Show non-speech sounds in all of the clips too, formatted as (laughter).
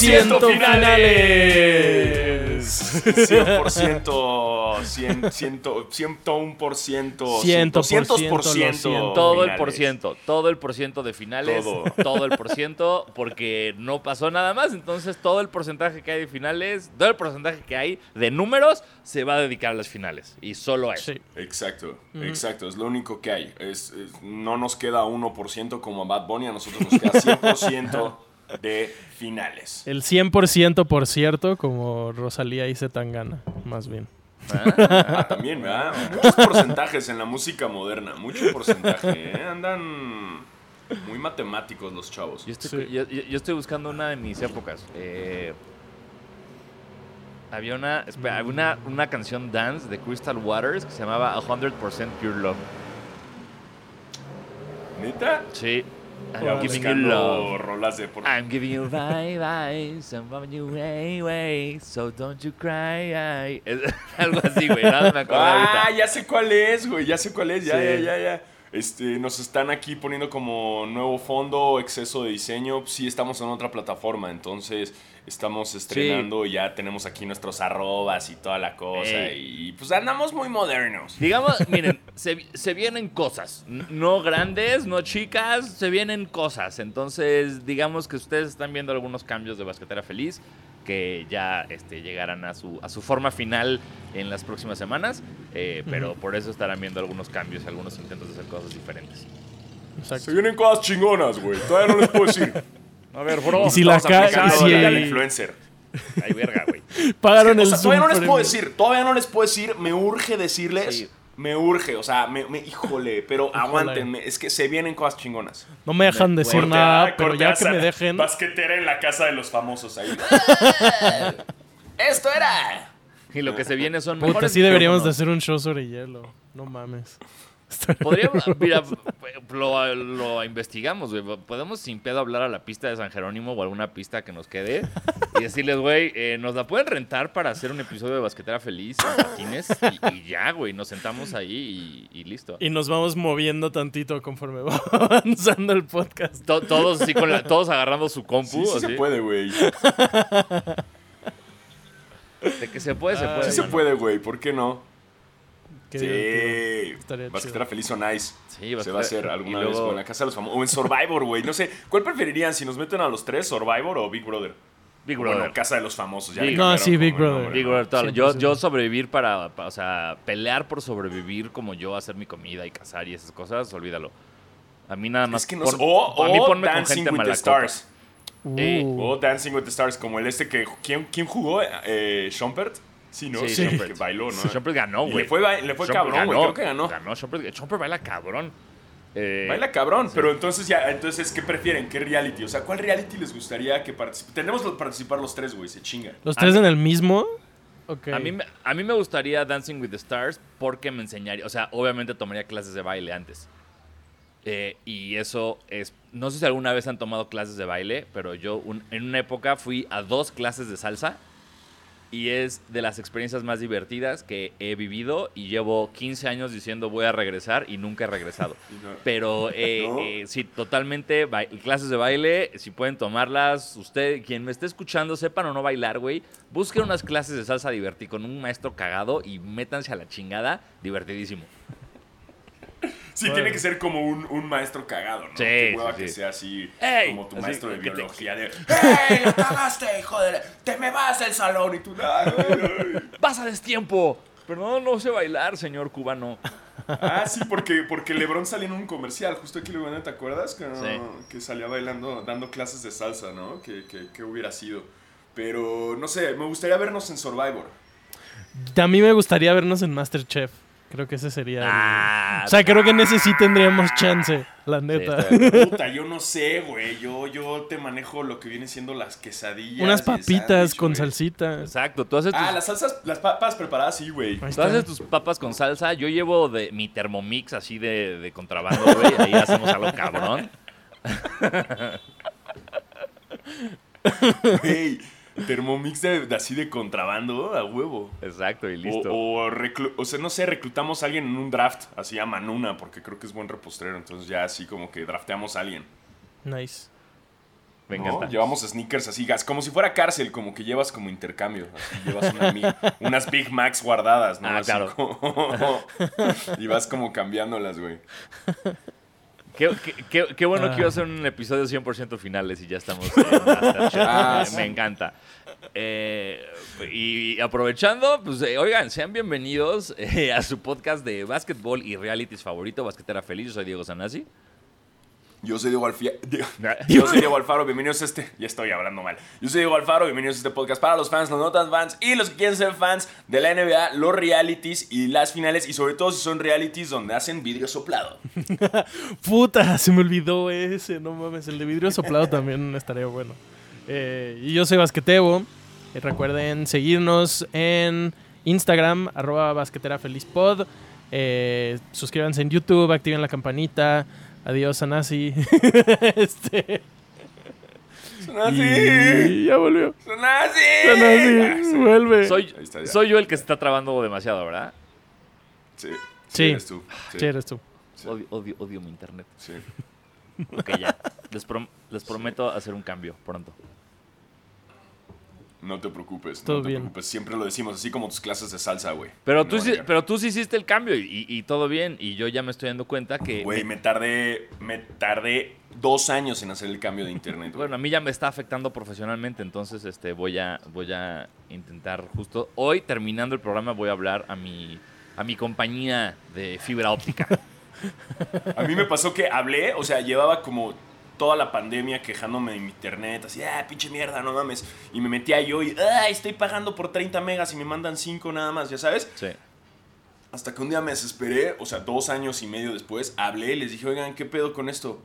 100% finales. finales. 100%, 100, 100, 101%, 100%, 200%. Todo el por ciento, todo el por ciento de finales, Todo. (laughs) todo. el por ciento, porque no pasó nada más. Entonces, todo el porcentaje que hay de finales, todo el porcentaje que hay de números, se va a dedicar a las finales. Y solo a eso. Sí. Exacto, exacto, es lo único que hay. Es, es- no nos queda 1% como a Bad Bunny, a nosotros nos queda 100% de finales. El 100% por cierto, como Rosalía y Zetangana, más bien. Ah, también, ¿verdad? Muchos porcentajes en la música moderna, mucho porcentaje. ¿eh? Andan muy matemáticos los chavos. Yo estoy, Sí. yo, yo- yo estoy buscando una de mis épocas. Eh, había una, espera, había una, una canción dance de Crystal Waters que se llamaba 100% Pure Love. ¿Neta? Sí. I'm giving you love. rolas de por... I'm giving you bye bye, I'm giving you way way, so don't you cry. (laughs) algo así, güey, nada me acuerdo Ah, ahorita. ya sé cuál es, güey, ya sé cuál es, ya, Sí. ya, ya, ya. Este, nos están aquí poniendo como nuevo fondo, exceso de diseño. Sí, estamos en otra plataforma, entonces estamos estrenando y ya tenemos aquí nuestros arrobas y toda la cosa. Ey. Y pues andamos muy modernos. Digamos, (laughs) miren, se, se vienen cosas. No grandes, no chicas, se vienen cosas. Entonces, digamos que ustedes están viendo algunos cambios de Basquetera Feliz que ya este, llegarán a su, a su forma final en las próximas semanas. eh, pero por eso estarán viendo algunos cambios y algunos intentos de hacer cosas diferentes. Se Exacto. vienen cosas chingonas, güey. Todavía no les puedo decir. (laughs) A ver, bro. Y si la Estamos ca- aplicando y la si- del influencer. Ay, verga, güey. Pagaron O el sea, todavía no les puedo decir, todavía no les puedo decir, me urge decirles, Sí. me urge, o sea, me, me- híjole, pero aguántenme, es que se vienen cosas chingonas. No me dejan decir Corte nada, pero ya A, que me dejen. Basquetera en la casa de los famosos ahí. (laughs) Esto era. Y lo que se viene son Puta, mejores sí deberíamos de hacer un show sobre hielo. No mames. (laughs) Podríamos, mira, lo, lo investigamos, güey. Podemos sin pedo hablar a la pista de San Jerónimo o alguna pista que nos quede y decirles, güey, eh, nos la pueden rentar para hacer un episodio de Basquetera Feliz en patines y, y ya, güey, nos sentamos ahí y, y listo. Y nos vamos moviendo tantito conforme (laughs) va avanzando el podcast. To- todos con la- todos agarrando su compu, Sí, sí se puede, güey. De que se puede, se Ah, puede. Sí se puede, güey. ¿Por qué no? Qué divertido. Sí. Estaría Basquetera chido. feliz o nice. Sí, Se va a hacer alguna luego- vez o en la casa de los famosos. O en Survivor, güey. No sé. ¿Cuál preferirían si nos meten a los tres, Survivor o Big Brother? Big Bueno, Brother. casa de los famosos. Ya Big- No, sí, Big Brother. nombre, Big ¿no? Brother, todo. Yo, 100%. yo sobrevivir para, pa- o sea, pelear por sobrevivir como yo, hacer mi comida y cazar y esas cosas, olvídalo. A mí nada más. Es que no pon-. O, a mí con Dancing gente with the Stars. Eh, Uh, O Dancing with the Stars, como el este que. ¿Quién, quién jugó? Eh, ¿Schompert? Sí, ¿no? Sí, Sí, Schompert. que bailó, ¿no? Schompert ganó, güey. le fue, le fue cabrón, güey. Creo que ganó. Ganó, Schompert baila cabrón. Eh, Baila cabrón, pero entonces ya, entonces, ¿qué prefieren? ¿Qué reality? O sea, ¿cuál reality les gustaría que participe? Tenemos que participar los tres, güey, se chinga. ¿Los tres en el mismo? Ok. A mí, me- a mí me gustaría Dancing with the Stars porque me enseñaría, o sea, obviamente tomaría clases de baile antes. Eh, y eso es, no sé si alguna vez han tomado clases de baile, pero yo un- en una época fui a dos clases de salsa y es de las experiencias más divertidas que he vivido y llevo 15 años diciendo voy a regresar y nunca he regresado. (laughs) No- Pero (laughs) eh, ¿No? eh, sí, totalmente, clases de baile, si pueden tomarlas, usted, quien me esté escuchando, sepan o no bailar, güey, busquen unas clases de salsa divertidas con un maestro cagado y métanse a la chingada, divertidísimo. Sí, tiene que ser como un, un maestro cagado, ¿no? Sí, Qué hueva sí, que sea así, Ey, como tu así, maestro de que te- biología. De, (laughs) ¡Ey, la cagaste, hijo de... la- ¡Te me vas del salón! Y tú... "Ay, ay, ay". ¡Pasa destiempo! Pero no, no sé bailar, señor cubano. Ah, sí, porque, porque Lebron salió en un comercial, justo aquí, Lebron, ¿te acuerdas? Que, Sí. que salía bailando, dando clases de salsa, ¿no? Que, que, que hubiera sido. Pero, no sé, me gustaría vernos en Survivor. A mí me gustaría vernos en Masterchef. Creo que ese sería. el- Ah, O sea, creo que en ese sí tendríamos chance, la neta. (laughs) Puta, yo no sé, güey. Yo, yo te manejo lo que vienen siendo las quesadillas. Unas papitas con güey. salsita. Exacto, tú haces tus, Ah, las salsas, las papas preparadas, sí, güey. Tú haces tus papas con salsa. Yo llevo de mi Thermomix así de, de contrabando, güey. Ahí hacemos algo cabrón. (laughs) Güey, Thermomix de, de así de contrabando, a huevo. Exacto, y listo. O, o, reclu- o sea, no sé, reclutamos a alguien en un draft, así a Manuna, porque creo que es buen repostrero. Entonces ya así como que drafteamos a alguien. Nice. Me ¿no? encanta. Llevamos sneakers así, gas, como si fuera cárcel, como que llevas como intercambio. Así llevas una (laughs) unas Big Macs guardadas, ¿no? Ah, Así claro. como- (laughs) y vas como cambiándolas, güey. Qué, qué- qué- qué bueno Ah. que iba a ser un episodio 100% finales y ya estamos en. (laughs) Ah, sí. me encanta. Eh, y, aprovechando, pues eh, oigan, sean bienvenidos eh, a su podcast de básquetbol y realities favorito, Basquetera Feliz. Yo soy Diego Sanasi. Yo soy Diego Alfia- (laughs) Yo soy Diego Alfaro, bienvenidos a este. Ya estoy hablando mal. Yo soy Diego Alfaro, bienvenidos a este podcast para los fans, los no tan fans y los que quieren ser fans de la NBA, los realities y las finales. Y sobre todo si son realities donde hacen vidrio soplado. (laughs) Puta, se me olvidó ese, no mames. El de vidrio soplado (laughs) también estaría bueno. Eh, y yo soy Basquetebo. Y recuerden seguirnos en Instagram, arroba basqueterafelizpod. Eh, suscríbanse en YouTube, activen la campanita. Adiós, Anasi. (laughs) este, Son así. y ya volvió. Son así. Anasi, Ah, sí. vuelve. Soy, está yo el que se está trabando demasiado, ¿verdad? Sí. Sí. eres tú. Sí. Sí, eres tú. Sí. Odio, odio, odio mi internet. Sí. Ok, ya. Les, prom- les prometo hacer un cambio pronto. No te preocupes, Todo no te bien. preocupes. Siempre lo decimos, así como tus clases de salsa, güey. Pero, No tú, sí, pero tú sí hiciste el cambio y, y todo bien. Y yo ya me estoy dando cuenta que... Güey, me tardé, me tardé dos años en hacer el cambio de internet. Bueno, a mí ya me está afectando profesionalmente, entonces este voy a voy a intentar justo hoy terminando el programa voy a hablar a mi a mi compañía de fibra óptica. (laughs) A mí me pasó que hablé, o sea, llevaba como toda la pandemia quejándome de mi internet, así, ah, pinche mierda, no mames. Y me metía yo y, ah, estoy pagando por 30 megas y me mandan 5 nada más, ya sabes. Sí. Hasta que un día me desesperé, o sea, dos años y medio después, hablé y les dije, oigan, ¿qué pedo con esto?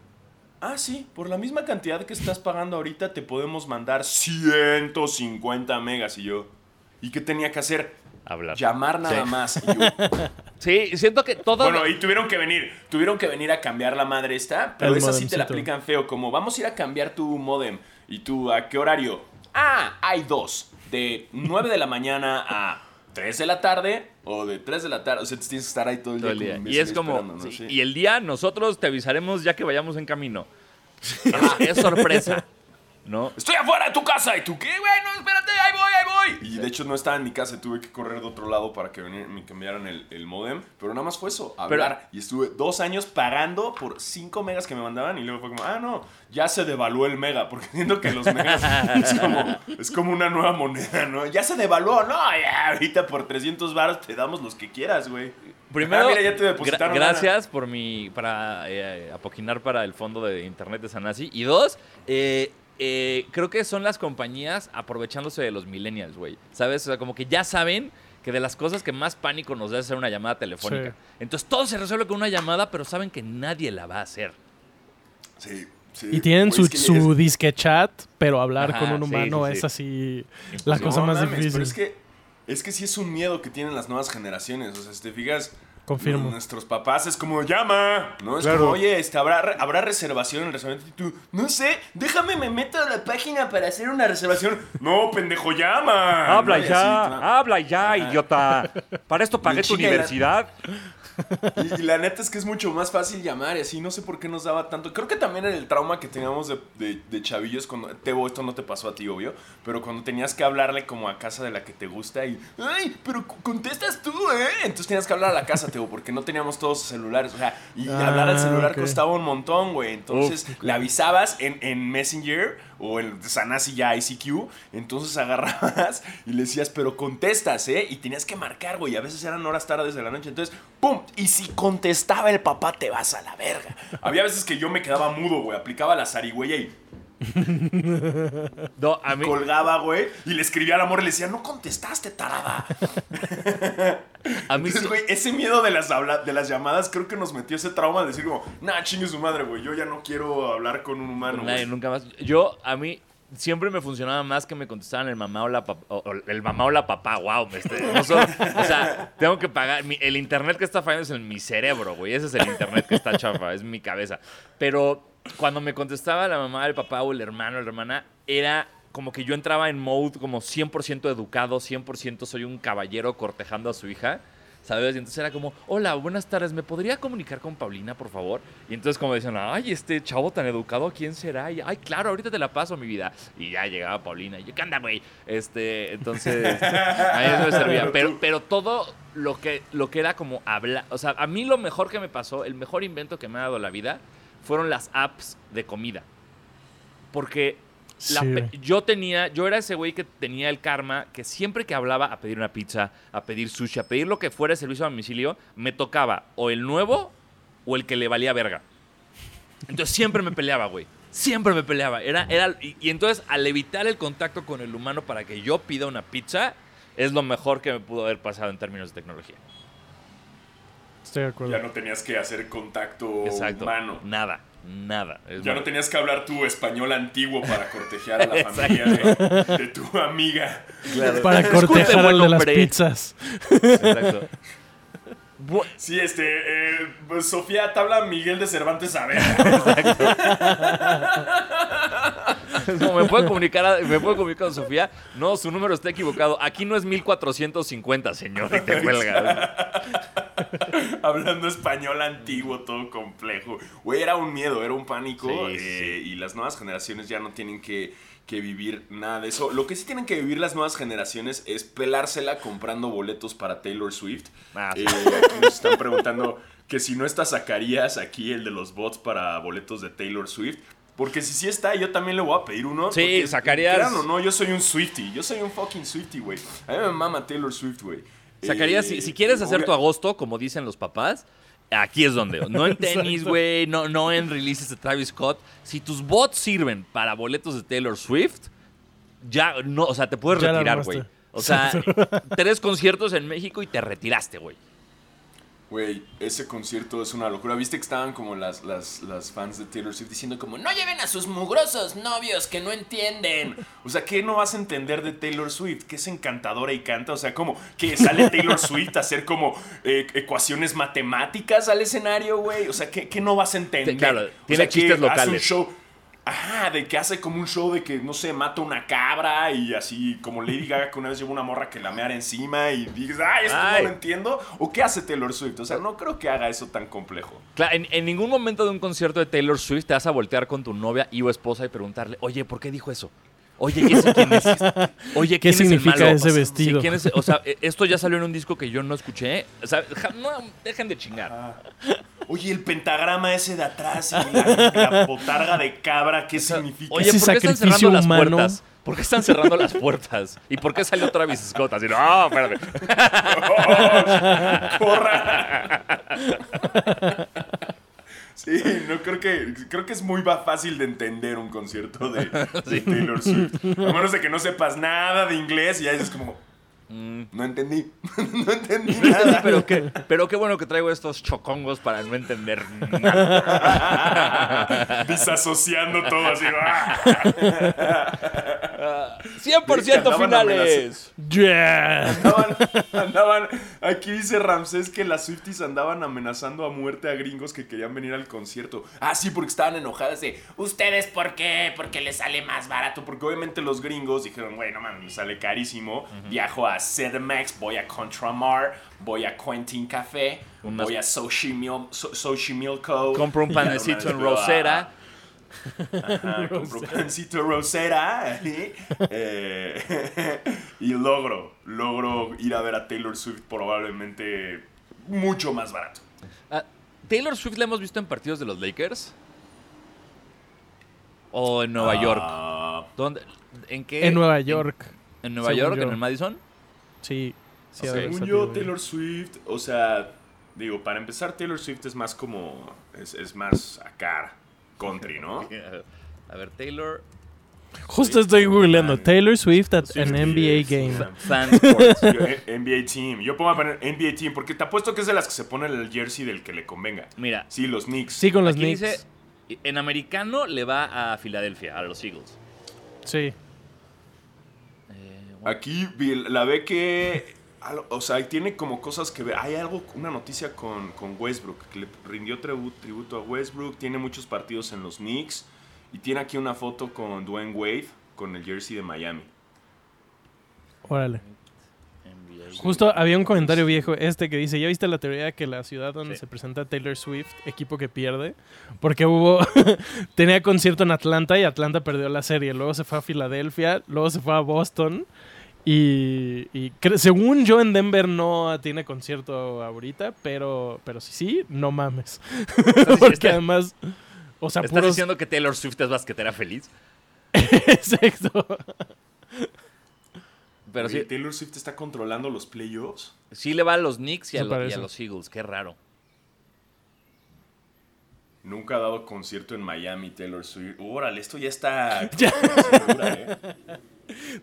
Ah, sí, por la misma cantidad que estás pagando ahorita te podemos mandar 150 megas. Y yo, ¿y qué tenía que hacer? Hablar. Llamar nada Sí. más. (laughs) (laughs) Sí, siento que todo bueno, y tuvieron que venir, tuvieron que venir a cambiar la madre esta, pero El esa sí te la aplican feo, como vamos a ir a cambiar tu modem. ¿Y tú a qué horario? Ah, hay dos, de 9 de la mañana a 3 de la tarde o de 3 de la tarde, o sea, tienes que estar ahí todo el todo día. el día. Y es como ¿no? sí, Sí. y el día nosotros te avisaremos ya que vayamos en camino. Es, es sorpresa, (laughs) ¿no? Estoy afuera de tu casa. ¿Y tú qué? Bueno, espérate, ahí voy, ahí voy. Y de hecho no estaba en mi casa, tuve que correr de otro lado para que me cambiaran el, el modem. Pero nada más fue eso, hablar. y estuve dos años pagando por 5 megas que me mandaban. Y luego fue como, ah, no, ya se devaluó el mega. Porque siento que los megas (laughs) es, como, es como una nueva moneda, ¿no? Ya se devaluó, no, ya, ahorita por 300 baros te damos los que quieras, güey. Primero, Ah, mira, ya te gra- depositaron lana. gracias por mi para eh, apoquinar para el fondo de internet de Sanasi. Y dos, eh, eh, creo que son las compañías aprovechándose de los millennials, güey. ¿Sabes? O sea, como que ya saben que de las cosas que más pánico nos da es hacer una llamada telefónica. Sí. Entonces todo se resuelve con una llamada, pero saben que nadie la va a hacer. Sí, sí. Y tienen su, es que su es- disque chat, pero hablar Ajá, con un humano sí, sí. es así Imposible. la cosa No más mames, difícil. Pero es que, es que sí es un miedo que tienen las nuevas generaciones. O sea, si te fijas, Confirmo. nuestros papás es como, llama. ¿No? Es Claro. como, oye, este, ¿habrá, ¿habrá reservación en el restaurante? Y tú, no sé, déjame, me meto a la página para hacer una reservación. no, pendejo, llama. Habla ya, habla ya, idiota. Para esto pagué tu universidad. Y, y la neta es que es mucho más fácil llamar y así, no sé por qué nos daba tanto. Creo que también era el trauma que teníamos de, de, de chavillos cuando. Tebo, esto no te pasó a ti, obvio. Pero cuando tenías que hablarle como a casa de la que te gusta y. ¡Ay! Pero contestas tú, ¿eh? Entonces tenías que hablar a la casa, Tebo, porque no teníamos todos celulares. O sea, y Ah, hablar al celular ok. costaba un montón, güey. Entonces le avisabas en, en Messenger o en Sanasi ya ICQ. Entonces agarrabas y le decías, pero contestas, ¿eh? Y tenías que marcar, güey. A veces eran horas tardes de la noche. Entonces, ¡pum! Y si contestaba el papá, te vas a la verga. Había veces que yo me quedaba mudo, güey. Aplicaba la zarigüeya y (laughs) No, a mí, colgaba, güey. Y le escribía al amor y le decía, no contestaste, tarada. a mí sí- Entonces, güey, ese miedo de las, habla- de las llamadas creo que nos metió ese trauma de decir como, nah, chingue su madre, güey. Yo ya no quiero hablar con un humano, nadie, güey. nunca más. Yo, a mí, siempre me funcionaba más que me contestaran el mamá o la papá. o- el mamá o la papá, wow. Me no son- o sea, tengo que pagar. mi- el internet que está fallando es en mi cerebro, güey. Ese es el internet que está chafa, es mi cabeza. Pero cuando me contestaba la mamá, el papá o el hermano la hermana, era como que yo entraba en mode como 100% educado, 100% soy un caballero cortejando a su hija. ¿Sabes? Y entonces era como, hola, buenas tardes, ¿me podría comunicar con Paulina, por favor? Y entonces como decían, ay, este chavo tan educado, ¿quién será? Y, ay, claro, ahorita te la paso, mi vida. Y ya llegaba Paulina, y yo, ¿qué anda, güey? Este, entonces, a mí eso me servía. Pero, pero todo lo que, lo que era como hablar, o sea, a mí lo mejor que me pasó, el mejor invento que me ha dado la vida, fueron las apps de comida. Porque la Sí, yo tenía, yo era ese güey que tenía el karma que siempre que hablaba a pedir una pizza, a pedir sushi, a pedir lo que fuera de servicio a domicilio, me tocaba o el nuevo o el que le valía verga. Entonces siempre me peleaba, güey. Siempre me peleaba. Era, era, y, y entonces al evitar el contacto con el humano para que yo pida una pizza, es lo mejor que me pudo haber pasado en términos de tecnología. Estoy de acuerdo. Ya no tenías que hacer contacto Exacto. humano. Nada, nada. Es Ya no tenías que hablar tu español antiguo para cortejar a la (laughs) familia de, de tu amiga. Para Disculpe, cortejar al de las pizzas. Exacto. Sí, este, eh, pues, Sofía, te habla Miguel de Cervantes Saavedra. Es (laughs) (laughs) como, ¿me puede comunicar, a- ¿me puede comunicar con Sofía? No, su número está equivocado. Aquí no es 1450, señor, y te cuelga. (laughs) Hablando español antiguo, todo complejo. Güey, era un miedo, era un pánico. Sí, eh, Y las nuevas generaciones ya no tienen que, que vivir nada de eso. Lo que sí tienen que vivir las nuevas generaciones es pelársela comprando boletos para Taylor Swift. Ah, Eh, aquí nos están preguntando que si no está sacarías aquí el de los bots para boletos de Taylor Swift. Porque si sí está, yo también le voy a pedir uno. Sí, porque, sacarías- crean o no, yo soy un Swifty. Yo soy un fucking Swifty, güey. A mí me mama Taylor Swift, güey. Sacarías, Eh, si, si quieres hacer obvia- tu agosto, como dicen los papás, aquí es donde. No en (laughs) tenis, güey, no, no en releases de Travis Scott. Si tus bots sirven para boletos de Taylor Swift, ya no, o sea, te puedes Ya retirar, güey. O sea, (laughs) tres conciertos en México y te retiraste, güey. Güey, ese concierto es una locura. ¿Viste que estaban como las, las, las fans de Taylor Swift diciendo como no lleven a sus mugrosos novios que no entienden? O sea, ¿qué no vas a entender de Taylor Swift? Que es encantadora y canta. O sea, como que sale Taylor Swift a hacer como eh, ecuaciones matemáticas al escenario, güey. O sea, ¿qué, qué no vas a entender? Claro, O tiene sea, chistes hace un locales. show. Ajá, de que hace como un show de que, no sé, mata una cabra y así, como Lady Gaga que una vez llevó una morra que la meara encima y dices, ay, esto Ay. no lo entiendo. ¿O qué hace Taylor Swift? O sea, no creo que haga eso tan complejo. Claro, en, en ningún momento de un concierto de Taylor Swift te vas a voltear con tu novia y o esposa y preguntarle, oye, ¿por qué dijo eso? Oye, ¿y ese quién es? (laughs) Oye, ¿Qué ¿quién es el significa malo? ese O sea, vestido? sí, ¿quién es- o sea, eh, esto ya salió en un disco que yo no escuché. O sea, ja- no, dejen de chingar. Oye, el pentagrama ese de atrás y la, la botarga de cabra, ¿qué significa? Oye, Ese ¿por qué están sacrificio cerrando las humano. puertas? ¿Por qué están cerrando las puertas? ¿Y por qué salió Travis Scott? Así, no, espérame. (laughs) ¡Corra! (laughs) Sí, no creo que creo que es muy fácil de entender un concierto de, (laughs) de Taylor Swift. A menos de que no sepas nada de inglés y ya dices como no entendí. (laughs) no entendí nada. Pero qué, pero qué bueno que traigo estos chocongos para no entender nada. (laughs) Disasociando todo así. ¡Ah! 100% Andaban finales. Yeah. Andaban, andaban- aquí dice Ramsés que las Swifties andaban amenazando a muerte a gringos que querían venir al concierto. Ah, sí, porque estaban enojadas de, ¿ustedes por qué? Porque les sale más barato. Porque obviamente los gringos dijeron, güey, no mames, me sale carísimo. Viajo a CDMX, voy a Contramar, voy a Quentin Café, Unas- voy a Sushi Meal, Sushi Meal Co. Compro un (laughs) panecito en veo a- Rosera. Ajá, (laughs) compro pancito rosera ¿eh? Eh, (laughs) y logro, logro ir a ver a Taylor Swift probablemente mucho más barato. Ah, Taylor Swift la hemos visto en partidos de los Lakers. O en Nueva York. Ah, ¿Dónde? ¿En qué? En Nueva York. ¿En, en Nueva según York? yo. ¿En el Madison? Sí. sí Ok. ha de haber según yo. Taylor Swift, o sea, digo, para empezar, Taylor Swift es más como, es, es más acá, country, ¿no? (laughs) A ver, Taylor. Justo estoy googleando. Fan. Taylor Swift at Swift an NBA game. fan. (laughs) Fan Sports. Yo, eh, NBA Team. Yo pongo a poner NBA Team porque te apuesto que es de las que se pone el jersey del que le convenga. Mira, Sí, los Knicks. Sí, con los aquí Knicks. dice. En americano le va a Filadelfia, a los Eagles. Sí. Eh, Aquí la ve que. O sea, tiene como cosas que ver. Hay algo, una noticia con, con Westbrook, que le rindió tribu- tributo a Westbrook. Tiene muchos partidos en los Knicks. Y tiene aquí una foto con Dwayne Wade, con el jersey de Miami. Órale. Justo había un comentario viejo este que dice, ¿ya viste la teoría de que la ciudad donde Sí. se presenta Taylor Swift, equipo que pierde? Porque hubo, (laughs) tenía concierto en Atlanta y Atlanta perdió la serie, luego se fue a Filadelfia, luego se fue a Boston y, según yo en Denver no tiene concierto ahorita, pero, pero sí, sí, no mames. (laughs) (laughs) Porque además, o sea, ¿Estás puros... diciendo que Taylor Swift es basquetera feliz? (laughs) Exacto. Pero Oye, sí, Taylor Swift está controlando los playoffs. sí le va a los Knicks y a, Eso lo- y a parece. los Eagles. Qué raro. Nunca ha dado concierto en Miami, Taylor Swift. Órale, esto ya está. Ya. segura, ¿eh?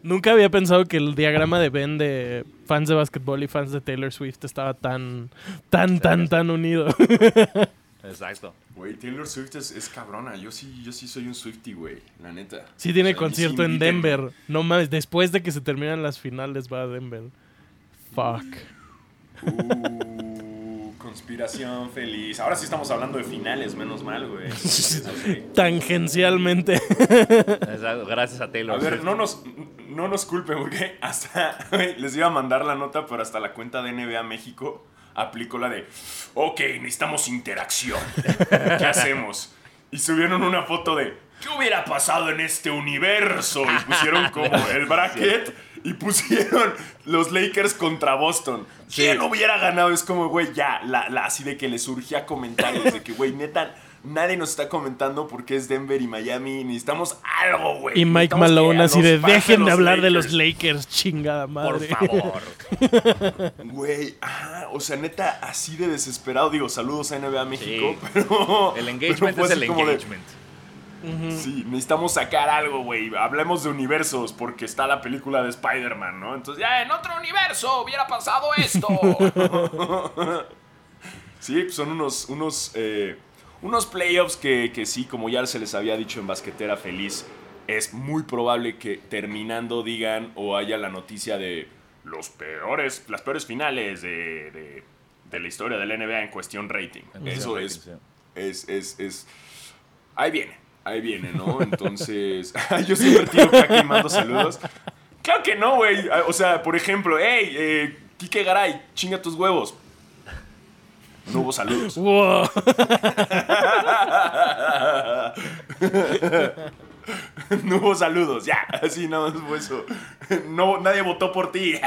Nunca había pensado que el diagrama de Venn de fans de básquetbol y fans de Taylor Swift estaba tan, tan, tan, tan unido. (laughs) Exacto. Güey, Taylor Swift es, es cabrona. Yo sí, yo sí soy un Swifty, güey. La neta. Sí tiene O sea, concierto sí en. Denver. No mames, después de que se terminan las finales va a Denver. Fuck. Uh, conspiración feliz. Ahora sí estamos hablando de finales, menos mal, güey. (laughs) Tangencialmente. Exacto. Gracias a Taylor A ver, no nos, no nos culpen, porque hasta (laughs) güey, les iba a mandar la nota, pero hasta la cuenta de NBA México aplicó la de, ok, necesitamos interacción. ¿Qué hacemos? Y subieron una foto de, ¿qué hubiera pasado en este universo? Y pusieron como (laughs) el bracket y pusieron los Lakers contra Boston. ¿Quién hubiera ganado? Es como, güey, ya, la, la- así de que le surgía comentarios de que, güey, neta, nadie nos está comentando porque es Denver y Miami. Necesitamos algo, güey. Y Mike Necesitamos Malone así de, dejen de hablar de los Lakers". Chingada Por madre. favor. (laughs) Güey, ah, o sea, neta, así de desesperado. Digo, saludos a NBA México, Sí. pero. El (laughs) pero engagement fue es el de, Sí, necesitamos sacar algo, güey. Hablemos de universos, porque está la película de Spider-Man, ¿no? Entonces, ya en otro universo hubiera pasado esto. (laughs) sí, pues son unos, unos, eh, unos playoffs que, que sí, como ya se les había dicho en Basquetera Feliz, es muy probable que terminando digan o haya la noticia de los peores, las peores finales de, de- de la historia del NBA en cuestión rating. Eso es, es, es, es, ahí viene, ahí viene, ¿no? Entonces, (laughs) yo siempre tiro y mando saludos. Claro que no, güey. Ah, O sea, por ejemplo, hey, eh, Kike Garay, chinga tus huevos. No hubo saludos. (laughs) Wow. (laughs) no hubo saludos, ya. Así nada más fue eso. No, nadie votó por ti.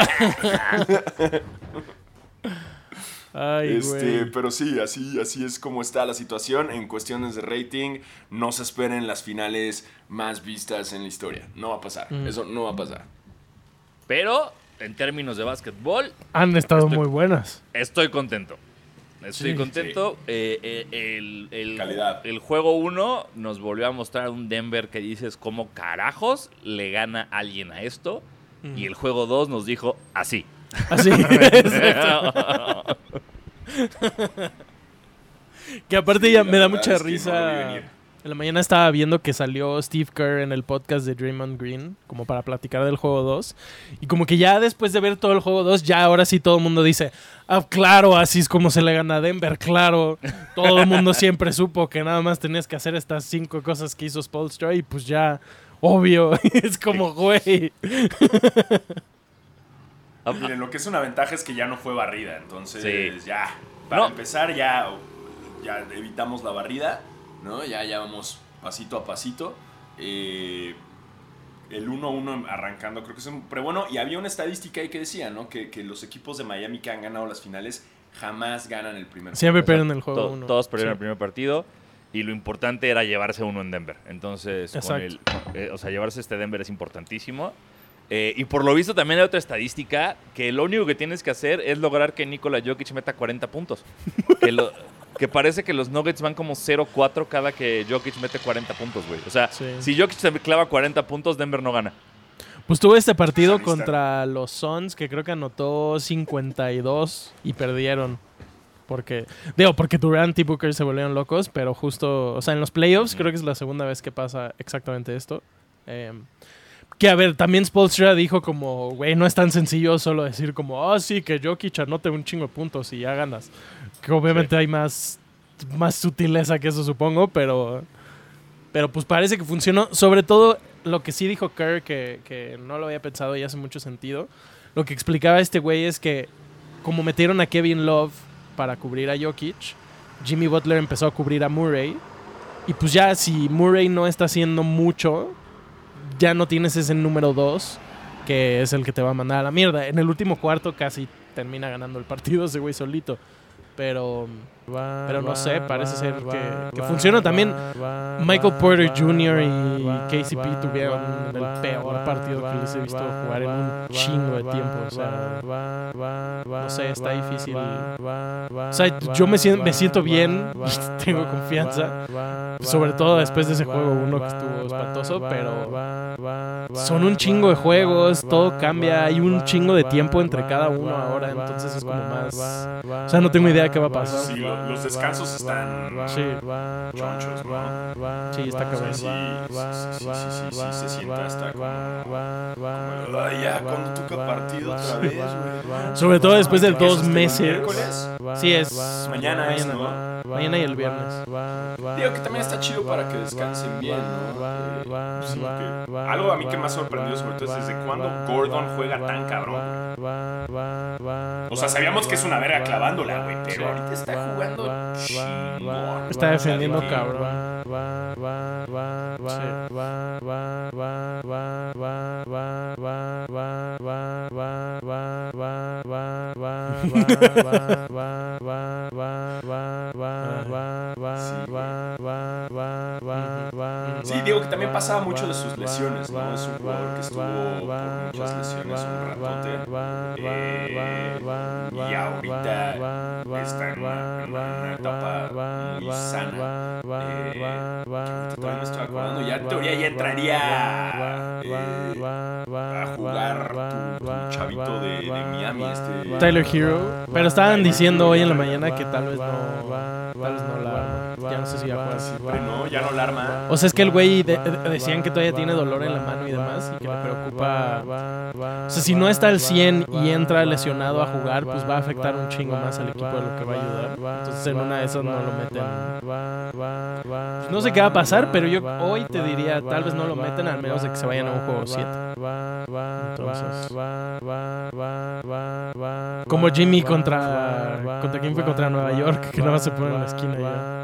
Ay, Este, güey. pero sí, así, así es como está la situación en cuestiones de rating. No se esperen las finales más vistas en la historia. No va a pasar. Mm. Eso no va a pasar. Pero, en términos de básquetbol, Han estado Estoy- muy buenas. estoy contento. Estoy Sí. contento. Eh, eh, el, el- Calidad. el juego 1 nos volvió a mostrar un Denver que dices, ¿cómo carajos le gana alguien a esto? Y el juego 2 nos dijo así. Así. (laughs) que aparte ya me da mucha risa. en la mañana estaba viendo que salió Steve Kerr en el podcast de Draymond Green, como para platicar del juego 2. Y como que ya después de ver todo el juego 2, ya ahora sí todo el mundo dice, ah, claro, así es como se le gana a Denver, claro. Todo el mundo siempre supo que nada más tenías que hacer estas cinco cosas que hizo Spolstra y pues ya, obvio, (laughs) es como, güey. Miren, lo que es una ventaja es que ya no fue barrida. Entonces, Sí. ya. Para No. empezar, ya, ya evitamos la barrida. ¿No? Ya, ya vamos pasito a pasito. Eh, el 1-1 arrancando, creo que es un pre bueno. Y había una estadística ahí que decía, ¿no? Que, que los equipos de Miami que han ganado las finales jamás ganan el primer Siempre juego. pierden el juego To- uno. Todos perdieron Sí. el primer partido. Y lo importante era llevarse uno en Denver. Entonces, con el, eh, o sea, llevarse este Denver es importantísimo. Eh, y por lo visto también hay otra estadística que lo único que tienes que hacer es lograr que Nikola Jokic meta 40 puntos. (laughs) que, lo- que parece que los Nuggets van como 0-4 cada que Jokic mete 40 puntos, güey. O sea, Sí. si Jokic se clava 40 puntos, Denver no gana. Pues tuvo este partido Amistad. contra los Suns que creo que anotó 52 y perdieron. Porque, digo, porque Durant y Booker se volvieron locos, pero justo, o sea, en los playoffs creo que es la segunda vez que pasa exactamente esto. Em, que a ver, también Spolstra dijo como, güey, no es tan sencillo solo decir como, ah, sí, que Jokic anote un chingo de puntos y ya ganas. Que obviamente hay más, más sutileza que eso, supongo, pero, pero pues parece que funcionó. Sobre todo lo que sí dijo Kerr, que, que no lo había pensado y hace mucho sentido, Lo que explicaba este güey es que como metieron a Kevin Love para cubrir a Jokic, Jimmy Butler empezó a cubrir a Murray. Y pues ya si Murray no está haciendo mucho, ya no tienes ese número 2 que es el que te va a mandar a la mierda. En el último cuarto casi termina ganando el partido ese güey solito. Pero, pero no sé, parece ser que, que funciona también. Michael Porter Jr. y KCP tuvieron el peor partido que les he visto jugar en un chingo de tiempo. O sea, no sé, está difícil. O sea, yo me siento, me siento bien, (laughs) tengo confianza. Sobre todo después de ese juego uno que estuvo espantoso, pero son un chingo de juegos, todo cambia, hay un chingo de tiempo entre cada uno ahora, entonces es como más... O sea, no tengo idea qué va a pasar. Sí, lo- los descansos están Sí, chonchos, ¿no? sí, está cabrón. sí, sí, sí, sí, sí, sí, se sienta hasta como... como, ya, cuando toca partido otra vez, güey. Sobre todo después de ¿Qué es dos este, meses. miércoles? Sí, es Mañana es, mañana, ¿no? mañana y el viernes. Digo que también está chido para que descansen bien, ¿no? Eh, sí, que- algo a mí que me ha sorprendido sobre todo es desde cuándo Gordon juega tan cabrón. O sea, sabíamos que es una verga clavándola, güey, pero ahorita está jugando chingón. Está defendiendo cabrón. Sí, digo que también pasaba mucho de sus lesiones, ¿no? Es un jugador que estuvo por muchas lesiones un ratote. Eh, y ahorita está en una, una etapa muy sana. Eh, todavía me estoy acordando. Ya en teoría ya entraría eh, a jugar tu, tu chavito de, de Miami, este Tyler Hero. Pero estaban diciendo hoy en la mañana que tal vez no, tal vez no la. Ya no sé si ya juega así. No, ya no la arma. O sea, es que el güey de- de- decían que todavía tiene dolor en la mano y demás y que le preocupa. O sea, si no está al 100 y entra lesionado a jugar, pues va a afectar un chingo más al equipo de lo que va a ayudar. Entonces, en una de esas no lo meten. Pues no sé qué va a pasar, pero yo hoy te diría, tal vez no lo meten al menos de que se vayan a un juego 7. Entonces, como Jimmy contra. ¿Contra quién fue? Contra Nueva York, (laughs) que nada más se pone en la esquina ya.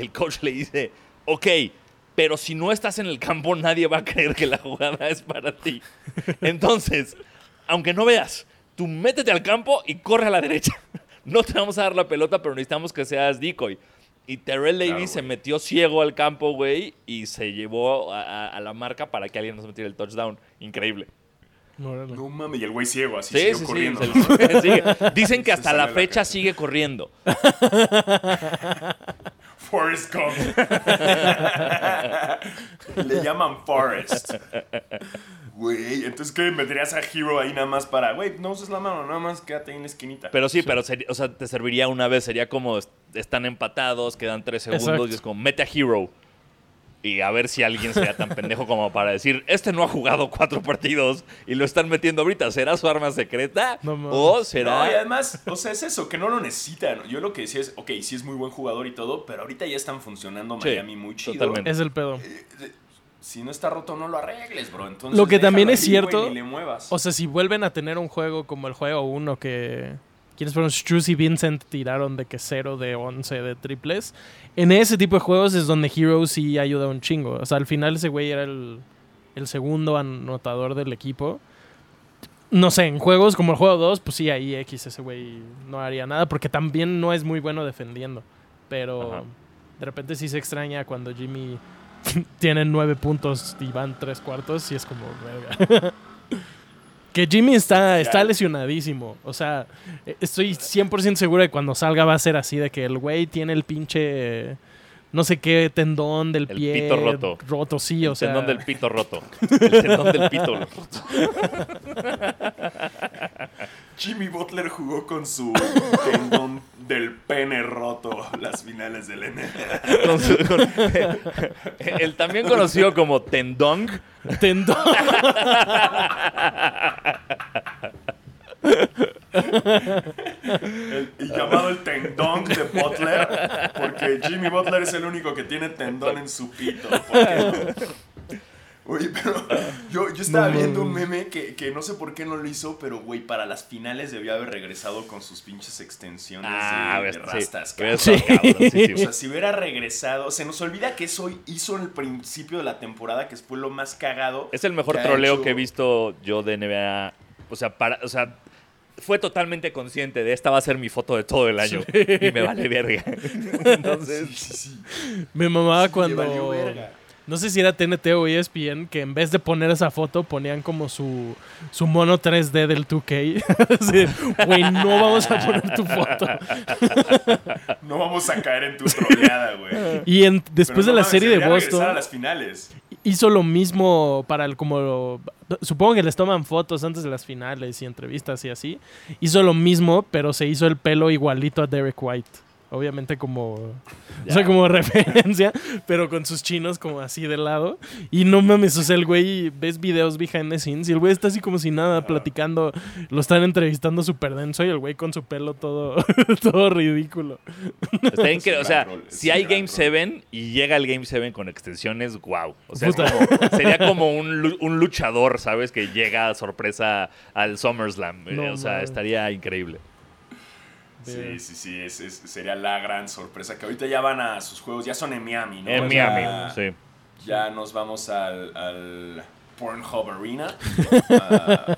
Y el coach le dice, ok, pero si no estás en el campo, nadie va a creer que la jugada es para ti. (laughs) Entonces, aunque no veas, tú métete al campo y corre a la derecha. (laughs) No te vamos a dar la pelota, pero necesitamos que seas decoy. Y Terrell Davis Claro, se metió ciego al campo, güey, y se llevó a, a- a la marca para que alguien nos metiera el touchdown. Increíble. No mames, y el güey ciego, así Sí, siguió sí, corriendo. sí. ¿no? se- (laughs) sigue. Dicen que hasta la fecha sigue corriendo. Forrest Gump. (laughs) Le llaman Forrest. Güey, entonces ¿qué? ¿Meterías a Hero ahí nada más para, güey, no uses la mano, nada más quédate ahí en la esquinita? Pero sí, pero sería- o sea, te serviría una vez, sería como est- están empatados, quedan tres segundos Exacto. y es como mete a Hero. Y a ver si alguien sea tan pendejo como para decir, este no ha jugado cuatro partidos y lo están metiendo ahorita. ¿Será su arma secreta? No. ¿O será...? No, y además, o sea, es eso, que no lo necesitan. Yo lo que decía es, ok, sí es muy buen jugador y todo, pero ahorita ya están funcionando Sí, Miami muy chido. totalmente. Es el pedo. Si no está roto, no lo arregles, bro. Entonces, Lo que también es ahí, cierto, le muevas. O sea, si vuelven a tener un juego como el juego 1 que... ¿Quiénes fueron? Struz y Vincent tiraron de que 0 de 11 de triples. En ese tipo de juegos es donde Hero sí ayuda un chingo. O sea, al final ese güey era el, el segundo anotador del equipo. No sé, en juegos como el juego 2, pues sí, ahí X ese güey no haría nada porque también no es muy bueno defendiendo. Pero Ajá. de repente sí se extraña cuando Jimmy (laughs) tiene nueve puntos y van tres cuartos y es como, verga. (laughs) Que Jimmy está, está lesionadísimo. O sea, eh, estoy 100% seguro de que cuando salga va a ser así, de que el güey tiene el pinche... No sé qué tendón del El pie pito roto. roto, sí, o El sea. tendón del pito roto. El tendón del pito roto. Jimmy Butler jugó con su tendón del pene roto las finales del NBA. Con su- (laughs) con- el también conocido como tendón. Tendón. El- y llamado el tendón de Butler, porque Jimmy Butler es el único que tiene tendón en su pito. porque- Oye, pero (laughs) yo, yo estaba No viendo un meme que, que no sé por qué no lo hizo, pero güey, para las finales debió haber regresado con sus pinches extensiones Ah, de, ves, de rastas. Cabrón. cabrón, sí, sí. O sea, si hubiera regresado, se nos olvida que eso hizo en el principio de la temporada, que fue lo más cagado. Es el mejor que troleo hecho- que he visto yo de NBA. O sea, para, o sea, fue totalmente consciente de esta va a ser mi foto de todo el año. Y me vale verga. (laughs) (laughs) Entonces, Sí, sí, sí. Me mamaba cuando. valió verga. No sé si era TNT o ESPN que en vez de poner esa foto ponían como su, su mono 3D del 2K. (laughs) Así, Güey, no vamos a poner tu foto. (laughs) No vamos a caer en tu troleada, güey. Y en- después de la serie de Boston a las finales. hizo lo mismo para el como supongo que les toman fotos antes de las finales y entrevistas y así. Hizo lo mismo, pero se hizo el pelo igualito a Derek White. Obviamente como o sea, como (laughs) referencia, pero con sus chinos como así de lado. Y no mames, o sea, el güey, ves videos behind the scenes y el güey está así como si nada, platicando, lo están entrevistando súper denso y el güey con su pelo todo, (laughs) todo ridículo. está (laughs) un o sea, si hay Game rol. 7 y llega el Game 7 con extensiones, wow. O sea, es Puta. como- sería como un, un luchador, ¿sabes? Que llega a sorpresa al SummerSlam. Eh, No o sea, estaría increíble. Sí, sí, sí, es- es- sería la gran sorpresa. Que ahorita ya van a sus juegos, ya son en Miami, ¿no? En Miami, sí. Ya nos vamos al, al Pornhub Arena. (laughs) a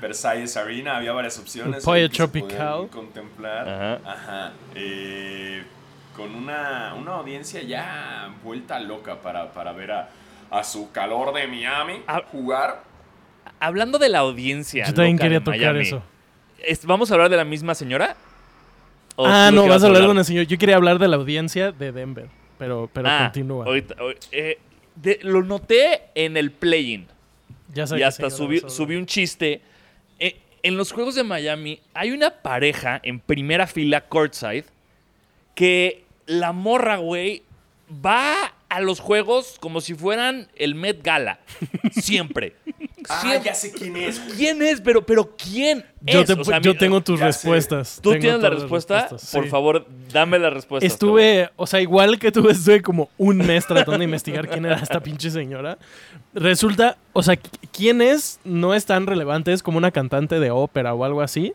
Versailles Arena, había varias opciones. Podían Tropical. Contemplar. Ajá. Ajá. Eh, con una, una audiencia ya vuelta loca para, para ver a, a su calor de Miami Ah. jugar. Hablando de la audiencia. Yo también loca quería de tocar Miami, eso. ¿Vamos a hablar de la misma señora? ¿O Ah, no, vas a hablar de una señora. Yo quería hablar de la audiencia de Denver, pero, pero Ah, continúa. ahorita- eh, de- lo noté en el play-in. Ya sé Y hasta subí, subí un chiste. Eh, en los Juegos de Miami hay una pareja en primera fila courtside que la morra, güey, va a los Juegos como si fueran el Met Gala. Siempre. (laughs) Ah, ya sé quién es. güey. ¿Quién es? Pero, pero ¿quién Yo, es? te- O sea, yo tengo tus respuestas. ¿Tú Tengo tienes la respuesta? Por sí. favor, dame la respuesta. Estuve, o sea, igual que tú, estuve como un mes tratando de investigar quién era esta pinche señora. Resulta, o sea, qu- quién es no es tan relevante, es como una cantante de ópera o algo así.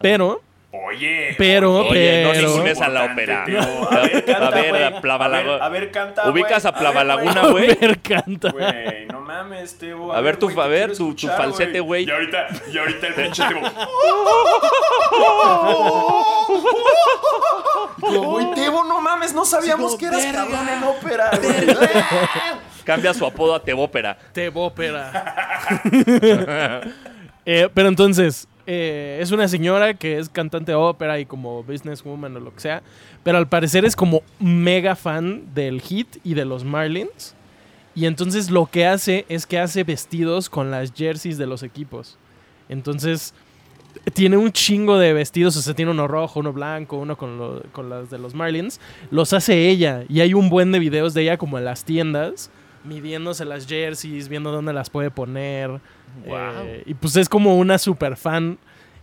Pero, Oye. Pero, Oye, no pero- ningunes a la ópera. A ver, canta, A ver, a Plavalaguna. A ver, a ver, canta, ¿Ubicas a Plavalaguna, ver, güey? ver, canta. Güey, no mames, Teo. A ver, tu- te a ver, tu- falsete, güey. Y ahorita, y ahorita el pinche. Digo, Güey, Tebo, no mames, no sabíamos que eras cabrón en ópera. (laughs) güey. (laughs) Cambia su apodo a Tebópera. Te ópera. (laughs) Eh, pero entonces, eh, es una señora que es cantante de ópera y como businesswoman o lo que sea. Pero al parecer es como mega fan del hit y de los Marlins. Y entonces lo que hace es que hace vestidos con las jerseys de los equipos. Entonces, tiene un chingo de vestidos. O sea, tiene uno rojo, uno blanco, uno con, lo- con las de los Marlins. Los hace ella. Y hay un buen de videos de ella como en las tiendas. Midiéndose las jerseys, viendo dónde las puede poner. Guau. Eh, y pues es como una super fan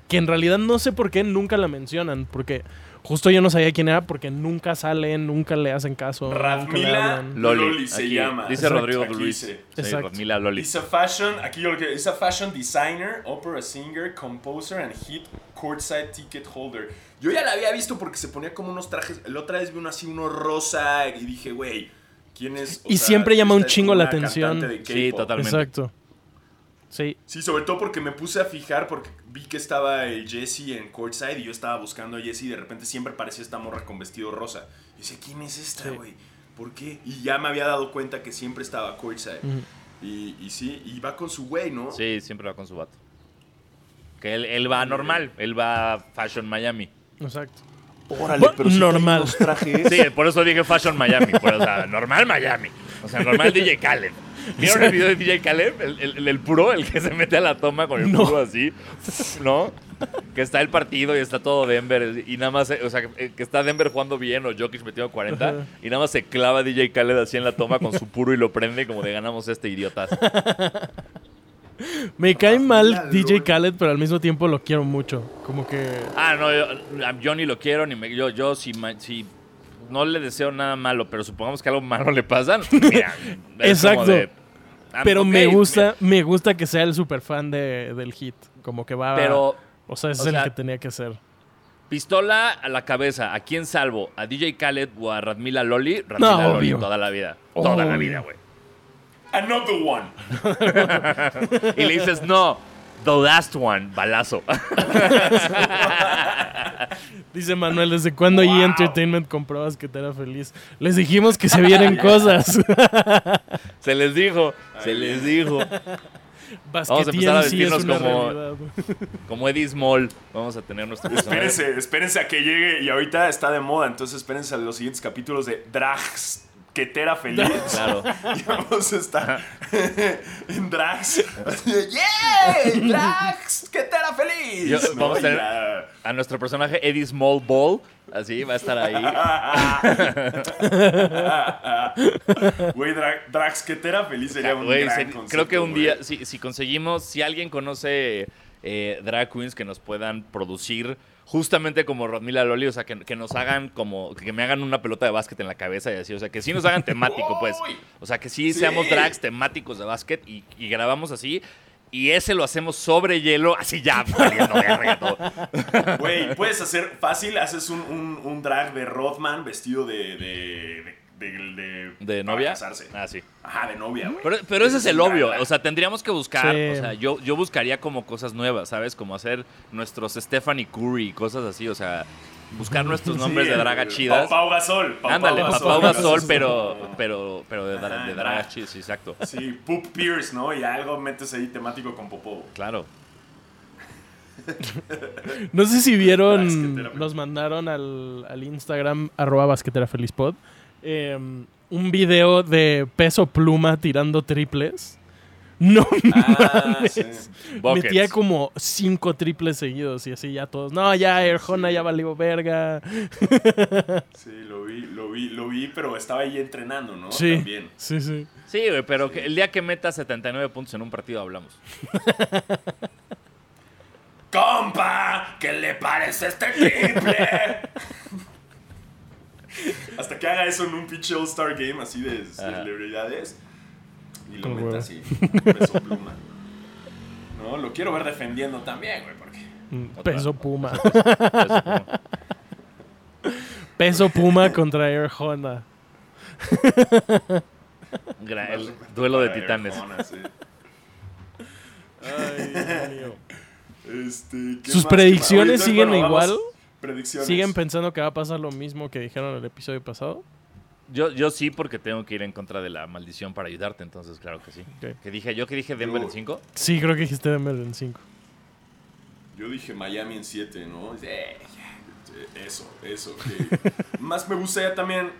que en realidad no sé por qué nunca la mencionan. Porque justo yo no sabía quién era porque nunca salen, nunca le hacen caso. Radmila. Loli. Loli, se Aquí, llama. Dice Exacto. Rodrigo Luis. dice. Sí. Radmila Loli. It's a fashion, aquí yo lo que it's a fashion designer, opera singer, composer and hit courtside ticket holder. Yo ya la había visto porque se ponía como unos trajes. La otra vez vi uno así, uno rosa y dije, güey, ¿quién es? O Y sea, siempre llama un es chingo la atención. Sí, totalmente. Exacto. Sí. Sí, sobre todo porque me puse a fijar porque vi que estaba el Jesse en courtside y yo estaba buscando a Jesse y de repente siempre aparecía esta morra con vestido rosa. Y decía, ¿quién es esta, Sí. güey? ¿Por qué? Y ya me había dado cuenta que siempre estaba courtside. Y, y sí, y va con su güey, ¿no? Sí, siempre va con su vato. Que él, él va normal, él va Fashion Miami. Exacto. Órale, pero sí normal. trajes. Sí, por eso dije Fashion Miami. por- o sea, normal Miami. O sea, normal DJ Khaled. (laughs) ¿Vieron el video de DJ Khaled? El, el- el puro, el que se mete a la toma con el No. puro así. ¿No? Que está el partido y está todo Denver. Y nada más, eh, o sea, que que está Denver jugando bien o Jokic metido 40. Ajá. Y nada más se clava DJ Khaled así en la toma con su (laughs) puro y lo prende como de ganamos este idiota. Me cae mal DJ. Khaled, pero al mismo tiempo lo quiero mucho. Como que. Ah, no, yo, yo ni lo quiero, ni me, yo, yo si, si no le deseo nada malo, pero supongamos que algo malo le pasa. (laughs) Mira, es como Exacto. de, ah, Pero me gusta, me gusta que sea el super fan de, del hit. Como que va. Pero O sea, ese o es el sea, que tenía que ser. pistola a la cabeza, ¿a quién salvo? ¿A DJ Khaled o a Radmila Loli? Radmila No, Loli obvio. toda la vida. Toda la vida, güey. Another one. (laughs) Y le dices, no, the last one, balazo. (laughs) Dice Manuel, ¿desde cuándo Wow. E! Entertainment compró basquetera feliz? Les dijimos que se vienen (laughs) cosas. (laughs) Se les dijo, se les dijo. Empezar a sí es vestirnos como- realidad. Como Eddie Small, vamos a tener nuestro. Espérense, espérense a que llegue. Y ahorita está de moda, entonces espérense a los siguientes capítulos de Drags. Quetera feliz. (laughs) Claro. Y vamos a estar (laughs) en Drags. (laughs) ¡Yeah! ¡Drags! ¡Quetera feliz! Yo- ¿no? vamos a tener-. A nuestro personaje Eddie Small Ball, así va a estar ahí. Güey, Dra- Drax Quetera feliz sería un Güey, gran se- concepto, creo que un día, si, si conseguimos, si alguien conoce eh, drag queens que nos puedan producir justamente como Rodmila Loli, o sea, que, que nos hagan como, que me hagan una pelota de básquet en la cabeza y así, o sea, que sí nos hagan temático, pues. (laughs) O sea, que sí, Sí. seamos drags temáticos de básquet y, y grabamos así. Y ese lo hacemos sobre hielo, así ya. (laughs) Güey, puedes hacer fácil, haces un, un, un drag de Rothman vestido de. de. de. De, de- ¿De para novia? casarse. Ah, sí. Ajá, de novia, güey. Pero, pero ese es el obvio. O sea, tendríamos que buscar. Sí. O sea, yo, yo buscaría como cosas nuevas, ¿sabes? Como hacer nuestros Stephanie Curry y cosas así. O sea, buscar (laughs) nuestros nombres Sí, de draga chidas. Pau, Gasol. Pau, Ándale, Pau Gasol, pero, pero, pero de, Ajá, de en dragas drag. chidas, sí, exacto. Sí, Poop Pierce, ¿no? Y algo metes ahí temático con Popó. Claro. No sé si vieron, nos mandaron al, al Instagram, arroba basquetera feliz pod, eh, un video de peso pluma tirando triples. No Ah, (laughs) sí. Buckets. Metía como cinco triples seguidos y así ya todos. No, ya Erjona ya valió verga. Sí, lo vi, lo vi, lo vi, pero estaba ahí entrenando, ¿no? Sí, También. sí, sí. Sí, güey, pero que el día que meta 79 puntos en un partido hablamos. (laughs) ¡Compa! ¿Qué le parece este triple? (laughs) Hasta que haga eso en un pinche All-Star Game así de celebridades. Y lo meta así, peso pluma. No, lo quiero ver defendiendo también, güey, porque... Mm, Peso Puma. Peso Puma contra Erjona. gra- el duelo de titanes. Sí. Ay, Dios mío. Este, ¿qué ¿Sus más? predicciones siguen bueno, vamos. Predicciones. ¿Siguen pensando que va a pasar lo mismo que dijeron en el episodio pasado? Yo, yo sí, porque tengo que ir en contra de la maldición para ayudarte, entonces claro que sí. Que dije, yo que dije Denver Yo- en 5. Sí, creo que dijiste Denver en 5. Yo dije Miami en 7, ¿no? Eh, eso, eso. que- (laughs) Más me gusta ya también.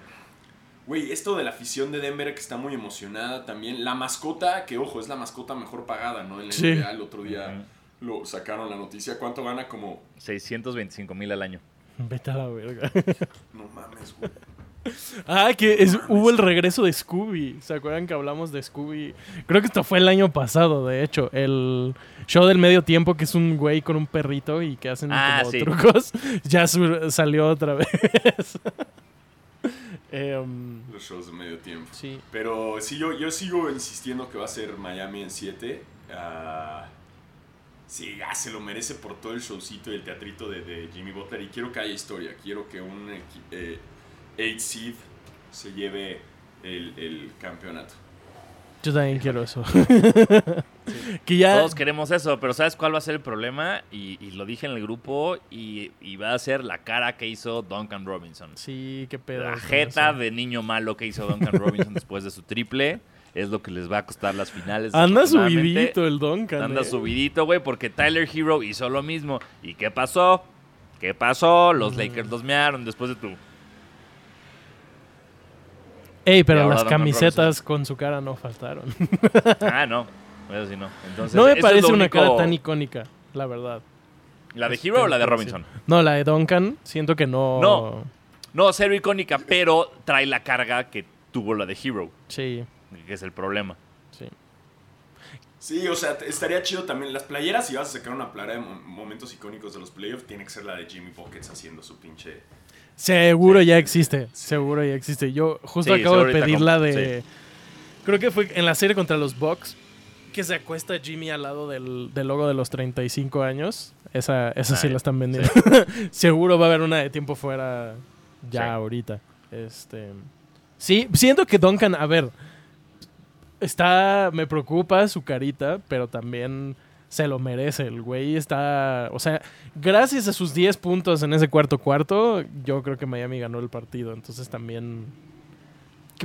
Güey, esto de la afición de Denver que está muy emocionada también. La mascota, que ojo, es la mascota mejor pagada, ¿no? En la Sí. NBA el otro día lo sacaron la noticia. ¿Cuánto gana? Como. 625 mil al año. Vete a la verga. No mames, güey. ah, que es- hubo el regreso de Scooby. ¿Se acuerdan que hablamos de Scooby? Creo que esto fue el año pasado, de hecho. El show del medio tiempo, que es un güey con un perrito y que hacen Ah, como sí. trucos. (laughs) Ya su- salió otra vez. (laughs) Em, Los shows de medio tiempo. sí. Pero sí, yo, yo sigo insistiendo que va a ser Miami en 7. Ah, sí, ya se lo merece por todo el showcito y el teatrito de, de Jimmy Butler. Y quiero que haya historia. Quiero que un 8 seed se lleve el, el campeonato. Yo también quiero eso. (laughs) que ya. Todos queremos eso, pero ¿sabes cuál va a ser el problema? Y, y lo dije en el grupo, y, y va a ser la cara que hizo Duncan Robinson. Sí, qué pedo. La jeta eso. de niño malo que hizo Duncan Robinson (laughs) después de su triple. Es lo que les va a costar las finales. Anda subidito el Duncan. Anda eh. subidito, güey, porque Tyler Hero hizo lo mismo. ¿Y qué pasó? ¿Qué pasó? Los Lakers los mearon después de tu... Ey, pero las camisetas con su cara no faltaron. (laughs) Ah, no. Eso sí, no. Entonces, no me parece una cara tan icónica, la verdad. ¿La de Hero o la de Robinson? No, la de Duncan, siento que no. No. No, cero icónica, pero trae la carga que tuvo la de Hero, Sí, que es el problema. sí. Sí, o sea, estaría chido también. Las playeras, si vas a sacar una playera de mo- momentos icónicos de los playoffs, tiene que ser la de Jimmy Buckets haciendo su pinche. Seguro ya existe, seguro ya existe. Yo justo Sí, acabo de seguro ahorita pedir com- la de... Creo que fue en la serie contra los Bucks que se acuesta Jimmy al lado del, del logo de los 35 años. Esa, esa sí la están vendiendo. (laughs) seguro va a haber una de tiempo fuera ya Sí. ahorita. Este... Sí, siento que Duncan, a ver, está... Me preocupa su carita, pero también se lo merece. El güey está... O sea, gracias a sus 10 puntos en ese cuarto cuarto, yo creo que Miami ganó el partido. Entonces también...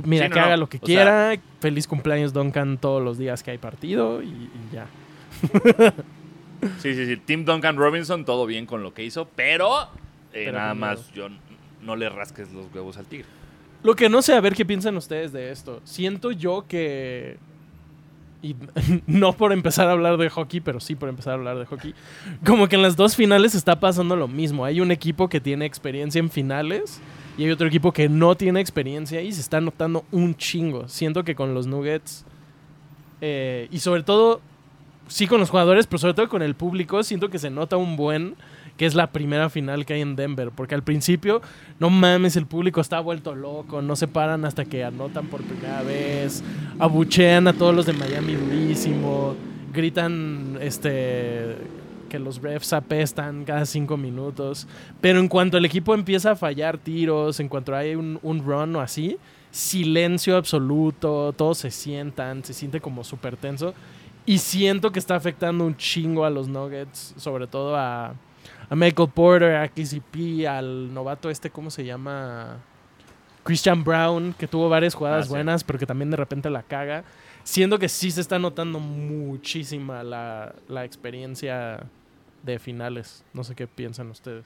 Mira, Sí, no, que haga lo que quiera. Feliz cumpleaños Duncan todos los días que hay partido y, y ya. (laughs) Sí, sí, sí. Tim Duncan Robinson, todo bien con lo que hizo, pero, eh, Pero nada más yo no le rasques los huevos al tigre. Lo que no sé, a ver qué piensan ustedes de esto. Siento yo que... Y (laughs) no por empezar a hablar de hockey, pero sí por empezar a hablar de hockey. Como que en las dos finales está pasando lo mismo. Hay un equipo que tiene experiencia en finales y hay otro equipo que no tiene experiencia y se está notando un chingo. Siento que con los Nuggets eh, y sobre todo, sí con los jugadores, pero sobre todo con el público, siento que se nota un buen que es la primera final que hay en Denver. Porque al principio, no mames, el público está vuelto loco, no se paran hasta que anotan por primera vez, abuchean a todos los de Miami durísimo, gritan este que los refs apestan cada cinco minutos. Pero en cuanto el equipo empieza a fallar tiros, en cuanto hay un, un run o así, silencio absoluto, todos se sientan, se siente como súper tenso. Y siento que está afectando un chingo a los Nuggets, sobre todo a, a Michael Porter, a KCP, al novato este, ¿cómo se llama? Christian Brown, que tuvo varias jugadas Ah, sí. buenas, pero que también de repente la caga. Siento que sí se está notando muchísima la, la experiencia de finales. No sé qué piensan ustedes.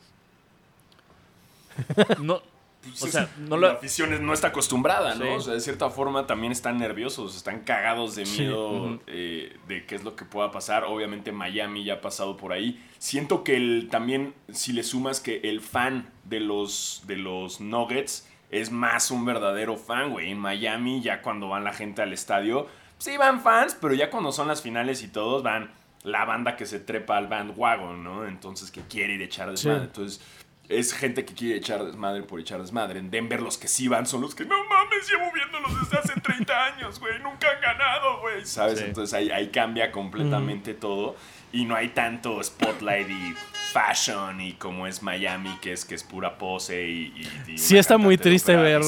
(laughs) No, Pues O es- sea, no la afición no está acostumbrada, ¿no? Sí. O sea, de cierta forma también están nerviosos, están cagados de Sí. miedo eh, de qué es lo que pueda pasar. Obviamente Miami ya ha pasado por ahí. Siento que el, también, si le sumas que el fan de los, de los Nuggets es más un verdadero fan, güey. En Miami ya cuando van la gente al estadio, sí van fans, pero ya cuando son las finales y todos van la banda que se trepa al bandwagon, ¿no? Entonces que quiere ir a echar desmadre. Sí. Entonces es gente que quiere echar desmadre por echar desmadre. En Denver los que sí van son los que no mames, llevo viéndolos desde hace 30 años, güey. Nunca han ganado, güey. ¿Sabes? Sí. Entonces ahí, ahí cambia completamente todo. Y no hay tanto spotlight y fashion y como es Miami, que es que es pura pose y... y- y Sí está muy triste ver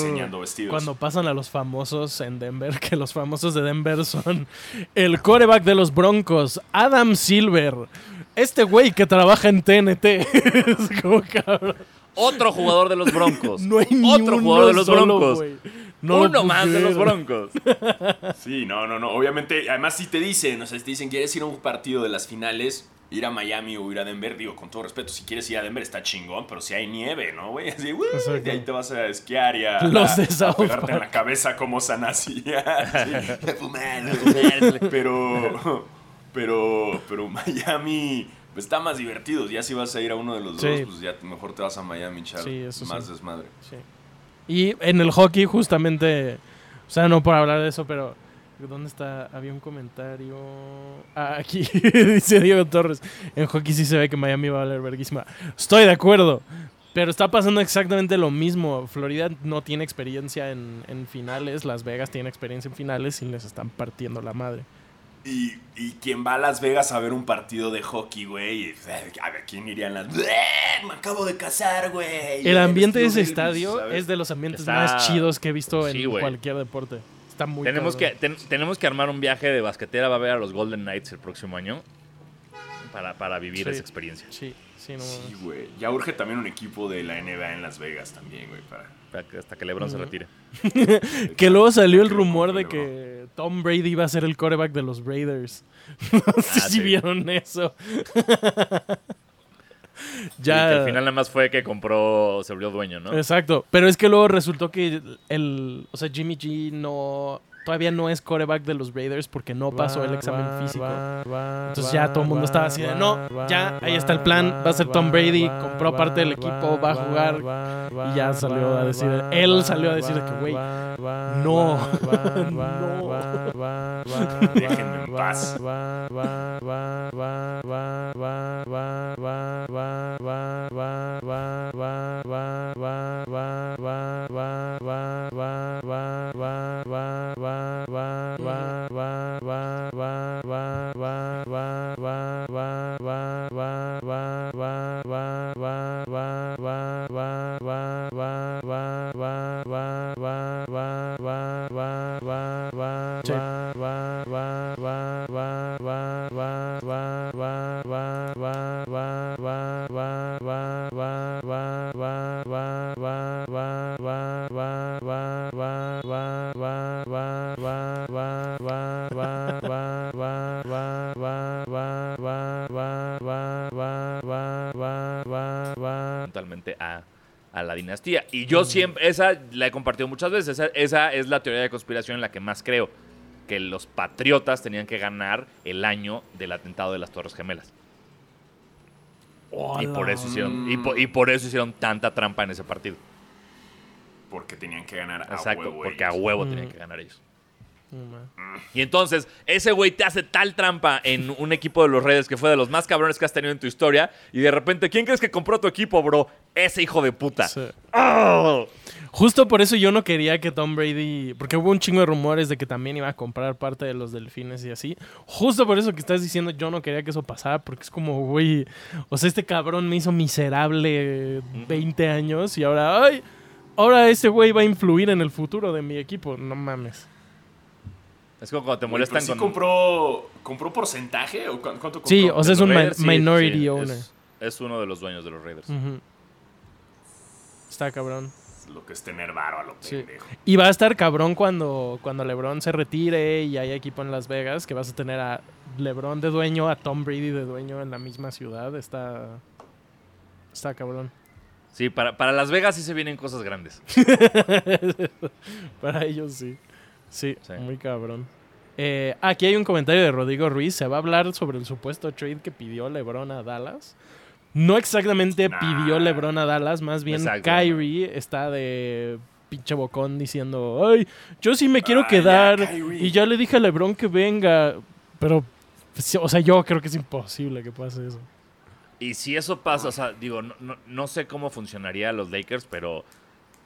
cuando pasan a los famosos en Denver, (laughs) que los famosos de Denver son el coreback de los Broncos, Adam Silver, este güey que trabaja en TNT. (laughs) es como cabrón. otro jugador de los Broncos. (laughs) No hay ni otro uno jugador de los solo, Broncos. No Uno más de los. Broncos. (laughs) Sí, no, no, no. Obviamente, además si te dicen, o sea, si te dicen, ¿quieres ir a un partido de las finales? Ir a Miami o ir a Denver, digo, con todo respeto, si quieres ir a Denver está chingón, pero si hay nieve, ¿no, güey? Así, "Uy", de ahí te vas a esquiar y a, Los a- de a South pegarte en la cabeza como Sanasía. Sí, fumar, fumar. pero, pero, pero Miami pues, está más divertido. Ya si vas a ir a uno de los Sí. dos, pues ya mejor te vas a Miami, Sí, eso más sí. desmadre. Y en el hockey, justamente, o sea, no por hablar de eso, pero ¿dónde está? Había un comentario. Ah, aquí (laughs) dice Diego Torres. En hockey sí se ve que Miami va a valer verguísima. Estoy de acuerdo. Pero está pasando exactamente lo mismo. Florida no tiene experiencia en, en finales. Las Vegas tiene experiencia en finales y les están partiendo la madre. Y, y quien va a Las Vegas a ver un partido de hockey, güey, a ver, ¿quién iría en las... Me acabo de casar, güey. El ambiente de ese Elvis, estadio ¿sabes? es de los ambientes Está- más chidos que he visto Sí, en güey. cualquier deporte. Está muy Tenemos que, ten- tenemos que armar un viaje de basquetera. Va a ver a los Golden Knights el próximo año. Para, para vivir Sí. esa experiencia. Sí, sí, no Sí, güey. Ya urge también un equipo de la NBA en Las Vegas también, güey, para... Que- hasta que LeBron se retire. (laughs) Que luego salió el rumor de LeBron. que Tom Brady iba a ser el quarterback de los Raiders. (laughs) No sé Ah, si vieron eso. (laughs) Y ya. que al final nada más fue que compró, se volvió dueño, ¿no? Exacto. Pero es que luego resultó que el. O sea, Jimmy G no. Todavía no es quarterback de los Raiders porque no pasó el examen físico. Entonces ya todo el mundo estaba así de no, ya, ahí está el plan, va a ser Tom Brady, compró parte del equipo, va a jugar. Y ya salió a decir, él salió a decir que, güey, no, no. Déjenme en paz. Y yo siempre, esa la he compartido muchas veces, esa, esa es la teoría de conspiración en la que más creo, que los patriotas tenían que ganar el año del atentado de las Torres Gemelas. Y por, eso hicieron, y, po- y por eso hicieron tanta trampa en ese partido. Porque tenían que ganar a Exacto, huevo porque a huevo Mm. tenían que ganar ellos. Man. Y entonces, ese güey te hace tal trampa en un equipo de los Raiders que fue de los más cabrones que has tenido en tu historia. Y de repente, ¿quién crees que compró tu equipo, bro? Ese hijo de puta. Sí. ¡Oh! Justo por eso yo no quería que Tom Brady, porque hubo un chingo de rumores de que también iba a comprar parte de los delfines y así. Justo por eso que estás diciendo, yo no quería que eso pasara, porque es como, güey, o sea, este cabrón me hizo miserable 20 años y ahora, ay, ahora ese güey va a influir en el futuro de mi equipo. No mames. Es como cuando te Güey, molestan pero sí con... compró, ¿compró porcentaje? ¿O cu- cuánto compró? Sí, o sea, es un mi- Raiders, sí, minority sí, owner. Es, es uno de los dueños de los Raiders. Está cabrón. Lo que es tener varo a lo Sí. pendejo. Y va a estar cabrón cuando, cuando LeBron se retire y haya equipo en Las Vegas, que vas a tener a LeBron de dueño, a Tom Brady de dueño en la misma ciudad. Está, está cabrón. Sí, para, para Las Vegas sí se vienen cosas grandes. (laughs) Para ellos sí. Sí, Sí. muy cabrón. Eh, aquí hay un comentario de Rodrigo Ruiz. Se va a hablar sobre el supuesto trade que pidió LeBron a Dallas. No exactamente Nah. pidió LeBron a Dallas, más bien Exacto. Kyrie está de pinche bocón diciendo, ay, yo sí me quiero Ah, quedar y ya le dije a LeBron que venga, pero, o sea, yo creo que es imposible que pase eso. Y si eso pasa, o sea, digo, no, no- no sé cómo funcionaría los Lakers, pero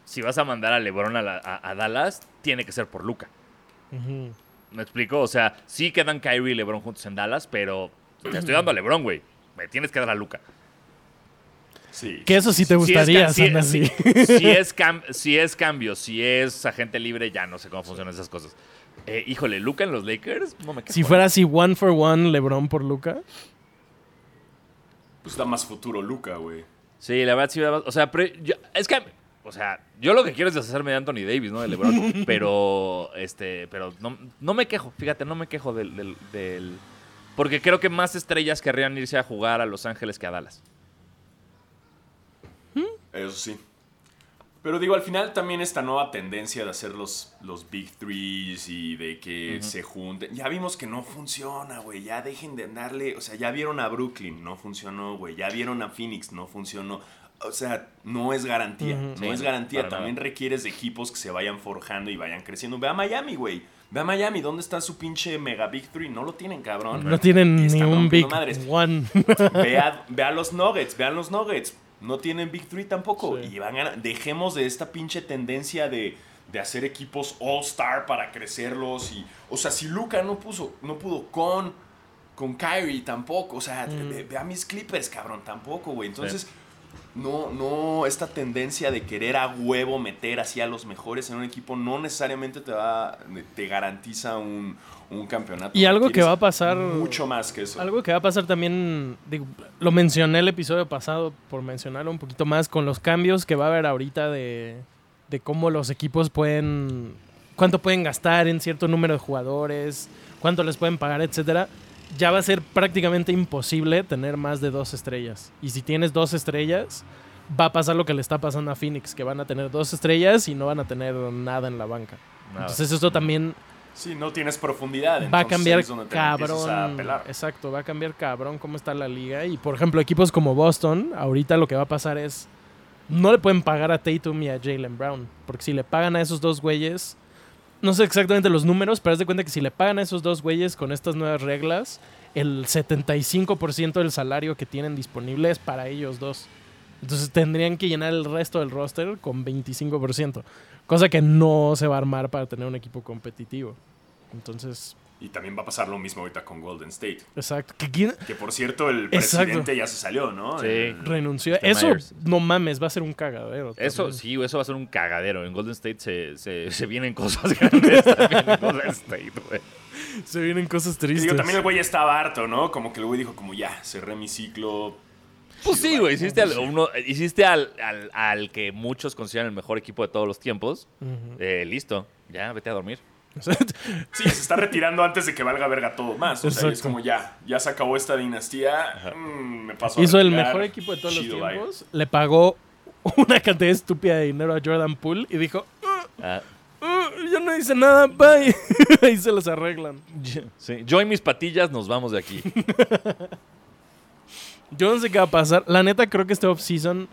si vas a mandar a LeBron a, la- a- a Dallas, tiene que ser por Luca. ¿Me explico? O sea, sí quedan Kyrie y LeBron juntos en Dallas, pero te estoy dando a LeBron, güey. Me tienes que dar a Luca. Sí. Que eso sí te Si es gustaría, si- es cam- si es cambio, si es agente libre, ya no sé cómo funcionan esas cosas. Eh, híjole, Luca en los Lakers, no me Si ¿eh? fuera así one for one LeBron por Luca. Pues da más futuro Luca, güey. Sí, la verdad sí. O sea, pero yo- es que, o sea, yo lo que quiero es deshacerme de Anthony Davis, ¿no? De LeBron. (laughs) pero, este, pero no, no me quejo, fíjate, no me quejo del, del- del- Porque creo que más estrellas querrían irse a jugar a Los Ángeles que a Dallas. Eso sí. Pero digo, al final también esta nueva tendencia de hacer los, los Big Threes y de que se junten. Ya vimos que no funciona, güey. Ya dejen de darle. O sea, ya vieron a Brooklyn, no funcionó, güey. Ya vieron a Phoenix, no funcionó. O sea, no es garantía. No Sí, es garantía. También nada. requieres de equipos que se vayan forjando y vayan creciendo. Ve a Miami, güey. Ve a Miami. ¿Dónde está su pinche mega Big Three? No lo tienen, cabrón. No tienen ni un Big madres. One. (laughs) Ve a, ve a los Nuggets, vean los Nuggets. No tienen Big Three tampoco. Sí. Y van a, dejemos de esta pinche tendencia de, de hacer equipos All-Star para crecerlos. Y, o sea, si Luca no, puso, no pudo con, con Kyrie tampoco. O sea, Mm. ve, ve a mis Clippers, cabrón, tampoco, güey. Entonces, no, no, esta tendencia de querer a huevo meter así a los mejores en un equipo no necesariamente te va, te garantiza un, un campeonato. Y algo que va a pasar- Mucho más que eso. Algo que va a pasar también, digo, lo mencioné el episodio pasado, por mencionarlo un poquito más, con los cambios que va a haber ahorita de, de cómo los equipos pueden cuánto pueden gastar en cierto número de jugadores, cuánto les pueden pagar, etcétera, ya va a ser prácticamente imposible tener más de dos estrellas. Y si tienes dos estrellas, va a pasar lo que le está pasando a Phoenix, que van a tener dos estrellas y no van a tener nada en la banca. Nada. Entonces esto también Sí, no tienes profundidad. va a cambiar a cabrón. Exacto, va a cambiar cabrón cómo está la liga. Y por ejemplo, equipos como Boston, ahorita lo que va a pasar es. No le pueden pagar a Tatum y a Jalen Brown. Porque si le pagan a esos dos güeyes. No sé exactamente los números, pero haz de cuenta que si le pagan a esos dos güeyes con estas nuevas reglas, el 75% del salario que tienen disponible es para ellos dos. Entonces tendrían que llenar el resto del roster con 25%. Cosa que no se va a armar para tener un equipo competitivo. Entonces, Y también va a pasar lo mismo ahorita con Golden State. exacto. ¿Que quién Que por cierto, el Exacto. presidente ya se salió, ¿no? Sí. El- renunció? Eso, Myers. no mames, va a ser un cagadero. Eso también. sí, eso va a ser un cagadero. En Golden State se, se, se vienen cosas (laughs) grandes también en Golden State, güey. Se vienen cosas Y tristes. digo, también el güey ya estaba harto, ¿no? Como que el güey dijo como ya, cerré mi ciclo. Pues sí, güey. Hiciste, al, uno- hiciste al, al, al que muchos consideran el mejor equipo de todos los tiempos. Eh, listo. Ya, vete a dormir. (laughs) Sí, se está retirando antes de que valga verga todo más. O sea, es como ya, ya se acabó esta dinastía. mm, me paso a Hizo el mejor equipo de todos los bye. tiempos. Le pagó (laughs) una cantidad estúpida de dinero a Jordan Poole y dijo: Ah, "Ah, Yo no hice nada, bye. (laughs) Ahí se los arreglan. sí. Yo y mis patillas nos vamos de aquí. Yo no sé qué va a pasar. La neta, creo que este offseason,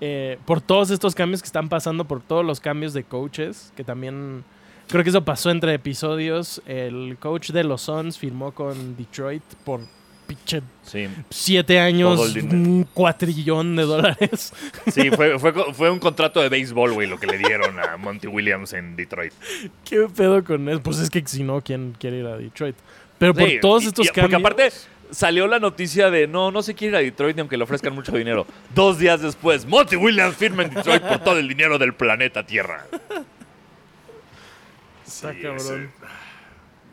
eh, por todos estos cambios que están pasando, por todos los cambios de coaches, que también creo que eso pasó entre episodios. El coach de los Suns firmó con Detroit por pinche Sí, siete años, un cuatrillón de dólares. (laughs) sí fue, fue, co- fue un contrato de béisbol, güey, lo que le dieron a Monty Williams en Detroit. (laughs) ¿Qué pedo con eso? Pues es que si no, ¿quién quiere ir a Detroit? Pero por todos y- estos y- cambios. Porque aparte salió la noticia de no, no se quiere ir a Detroit ni aunque le ofrezcan mucho dinero. Dos días después, Monty Williams firma en Detroit por todo el dinero del planeta Tierra. (laughs) Está Sí, cabrón. ese-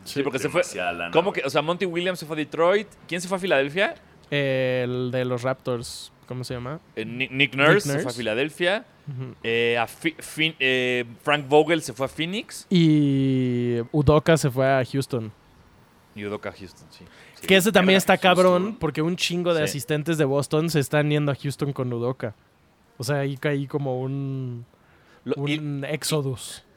Sí, porque se fue. lana, ¿Cómo que? O sea, Monty Williams se fue a Detroit. ¿Quién se fue a Filadelfia? El de los Raptors, ¿cómo se llama? Eh, Nick, Nick Nurse se Nurse. fue a Filadelfia. Eh, a Fi- Fin- eh, Frank Vogel se fue a Phoenix. Y Udoka se fue a Houston. Y Udoka Houston, sí. Sí. Que ese también está cabrón Houston. porque un chingo de Sí. asistentes de Boston se están yendo a Houston con Udoka. O sea, ahí caí como un, Lo- y, un exodus. y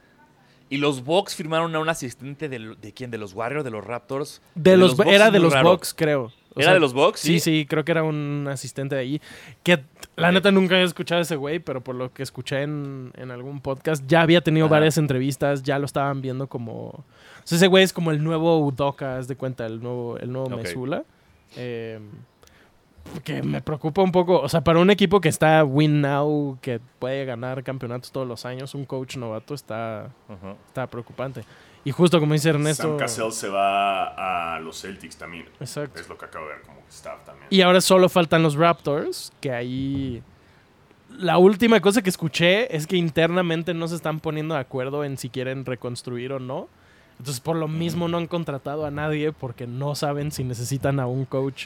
los Bucks firmaron a un asistente de, de quién? ¿De los Warriors? ¿De los Raptors? De los, Bucks era de los raro. Bucks, creo. O ¿Era sea, de los Bucks? Sí, sí, creo que era un asistente de ahí. Que la neta nunca había escuchado a ese güey, pero por lo que escuché en, en algún podcast, ya había tenido Ajá. varias entrevistas, ya lo estaban viendo como. O sea, ese güey es como el nuevo Udoka, haz de cuenta, el nuevo, el nuevo Ok. Mesula. Eh, que me preocupa un poco. O sea, para un equipo que está win now, que puede ganar campeonatos todos los años, un coach novato está, está preocupante. Y justo como dice Ernesto. Sam Cassell se va a los Celtics también. Exacto. Es lo que acabo de ver como staff también. Y ahora solo faltan los Raptors, que ahí... La última cosa que escuché es que internamente no se están poniendo de acuerdo en si quieren reconstruir o no. Entonces por lo mismo no han contratado a nadie porque no saben si necesitan a un coach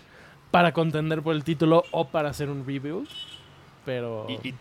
para contender por el título o para hacer un rebuild. Pero... Y, y-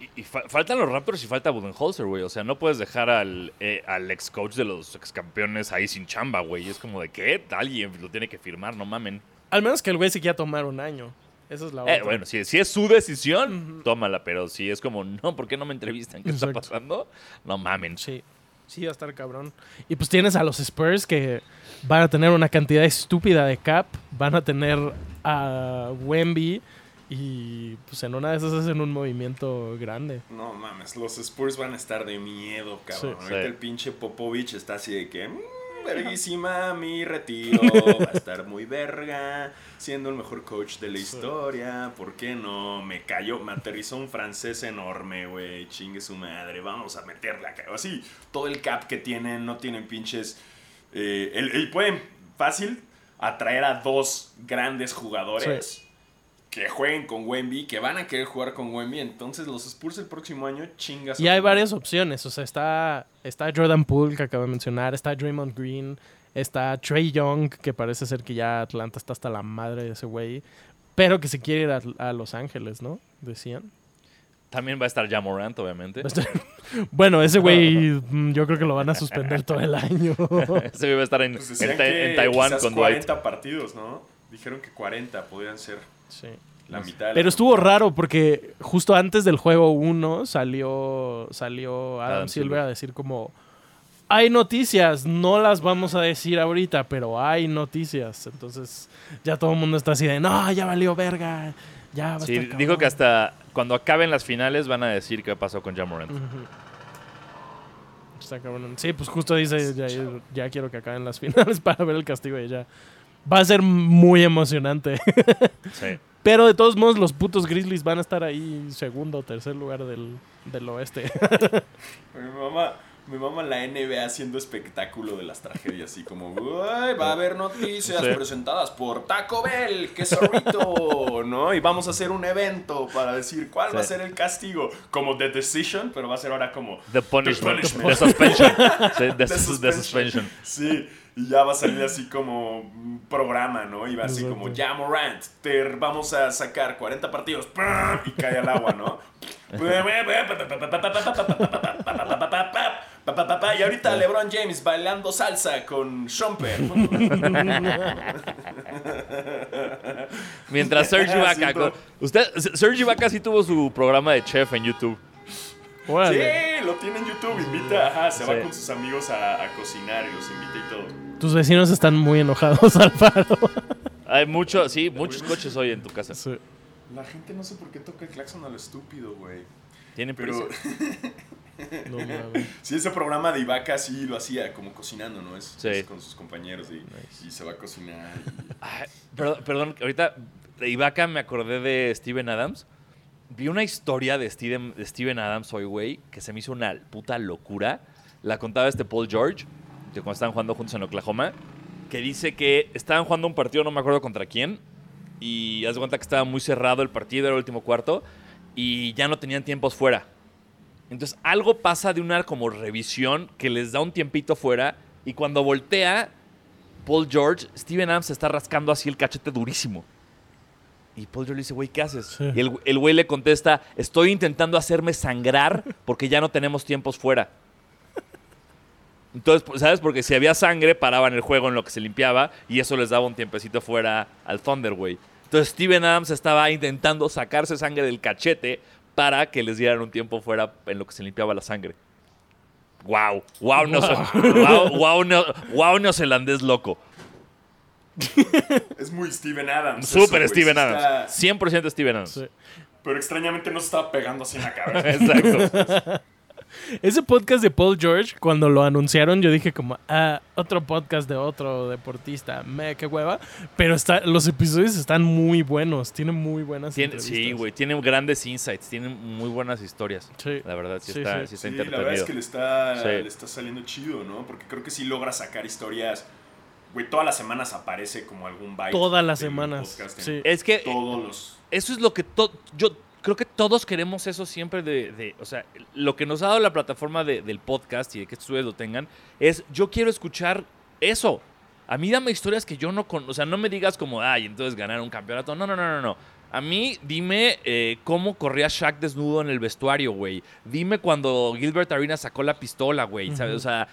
y- y fa- faltan los Raptors y falta Budenholzer, güey. O sea, no puedes dejar al, eh, al ex coach de los ex campeones ahí sin chamba, güey. Es como de que alguien lo tiene que firmar, no mamen. Al menos que el güey se quiera tomar un año. Esa es la Eh, otra. bueno, si, si es su decisión, tómala. Pero si es como, no, ¿por qué no me entrevistan? ¿Qué está pasando? No mamen. Sí. Sí, va a estar cabrón. Y pues tienes a los Spurs que van a tener una cantidad estúpida de cap. Van a tener a Wemby. Y pues en una de esas hacen un movimiento grande. No mames, los Spurs van a estar de miedo, cabrón. Sí. Ahorita Sí. el pinche Popovich está así de que, "Mm, verguísima, mi retiro, (laughs) va a estar muy verga, siendo el mejor coach de la historia, ¿por qué no? Me cayó, me aterrizó un francés enorme, güey, chingue su madre, vamos a meterle acá. Así, todo el cap que tienen, no tienen pinches... eh, el- el- pueden fácil atraer a dos grandes jugadores que jueguen con Wemby, que van a querer jugar con Wemby. Entonces los Spurs el próximo año chingas. Y hay varias opciones. O sea, está, está Jordan Poole, que acabo de mencionar. Está Draymond Green. Está Trey Young, que parece ser que ya Atlanta está hasta la madre de ese güey. Pero que se quiere ir a, a Los Ángeles, ¿no? Decían. También va a estar Jamorant, obviamente. (laughs) Bueno, ese güey (laughs) mm, yo creo que lo van a suspender todo el año. (laughs) Ese güey va a estar en, Pues en en Taiwán con Dwight. 40 partidos, ¿no? Dijeron que 40 podrían ser Sí. la mitad. de la Pero estuvo raro porque justo antes del juego 1 salió, salió Adam, Adam Silver Silver. a decir como hay noticias, no las vamos a decir ahorita, pero hay noticias. Entonces ya todo el mundo está así de no, ya valió verga. Ya va a Sí, estar dijo que cabrón". hasta cuando acaben las finales van a decir qué pasó con Jamorant. Está cabrón. Sí, pues justo dice, ya, ya quiero que acaben las (laughs) finales para ver el castigo de ella. Va a ser muy emocionante. (laughs) Sí. Pero de todos modos, los putos Grizzlies van a estar ahí segundo o tercer lugar del, del oeste. (laughs) Mi mamá, mi mamá la NBA haciendo espectáculo de las tragedias, así como, "Uy, va a haber noticias Sí. presentadas por Taco Bell, que zorrito, ¿no? Y vamos a hacer un evento para decir cuál va a ser el castigo, como The Decision, pero va a ser ahora como The punishment. punishment. The suspension. Sí, (laughs) the, The sus- the suspension. Sí, y ya va a salir así como un programa, ¿no? Y va así Exacto. como, ya Morant, te vamos a sacar 40 partidos, y cae al agua, ¿no? Y ahorita LeBron James bailando salsa con Shumper. Mientras Serge (laughs) Ibaka. Usted, Serge Ibaka sí tuvo su programa de chef en YouTube. Órale. Sí, lo tiene en YouTube, invita, ajá, se va con sus amigos a, a cocinar y los invita y todo. Tus vecinos están muy enojados, (laughs) Alfaro. Hay mucho, sí, muchos coches hoy en tu casa. Sí. La gente no sé por qué toca el claxon a lo estúpido, güey. Tienen Pero prisa. (laughs) No mames. sí, ese programa de Ibaka sí lo hacía como cocinando, ¿no? Es, Sí. es con sus compañeros y, y se va a cocinar. y- (laughs) Ay, perdón, perdón, ahorita de Ibaka me acordé de Steven Adams. Vi una historia de Steven, de Adams hoy, güey, que se me hizo una puta locura. La contaba este Paul George, de cuando estaban jugando juntos en Oklahoma, que dice que estaban jugando un partido, no me acuerdo contra quién, y haz de cuenta que estaba muy cerrado el partido, era el último cuarto, y ya no tenían tiempos fuera. Entonces algo pasa de una como revisión que les da un tiempito fuera, y cuando voltea, Paul George, Steven Adams se está rascando así el cachete durísimo. Y Paul George le dice, güey, ¿qué haces? Sí. Y el, el güey le contesta, estoy intentando hacerme sangrar porque ya no tenemos tiempos fuera. Entonces, pues, ¿sabes? Porque si había sangre, paraban el juego en lo que se limpiaba y eso les daba un tiempecito fuera al Thunder, güey. Entonces Steven Adams estaba intentando sacarse sangre del cachete para que les dieran un tiempo fuera en lo que se limpiaba la sangre. Wow, wow, wow, wow, no, wow, neozelandés loco. (laughs) Es muy Steven Adams. güey, Steven está- Adams. 100% Steven Adams. Sí. Pero extrañamente no se estaba pegando así en la cabeza. (laughs) Exacto. (laughs) Ese podcast de Paul George, cuando lo anunciaron, yo dije como, ah, otro podcast de otro deportista, me, qué hueva. Pero está, los episodios están muy buenos, tienen muy buenas entrevistas. sí, güey, tiene grandes insights, tiene muy buenas historias. Sí. La verdad, sí, Sí, está, sí. sí está Sí, la verdad es que le está, Sí. le está saliendo chido, ¿no? Porque creo que sí logra sacar historias. Güey, todas las semanas aparece como algún byte. Todas las semanas. Sí. Es que Todos los. eso es lo que to- yo creo que todos queremos eso siempre de, de- o sea, lo que nos ha dado la plataforma de- del podcast y de que ustedes lo tengan es yo quiero escuchar eso. A mí dame historias que yo no con, o sea, no me digas como, ay, entonces ganar un campeonato. No, no, no, no, no. A mí dime eh, cómo corría Shaq desnudo en el vestuario, güey. Dime cuando Gilbert Arenas sacó la pistola, güey. ¿sabes? O sea,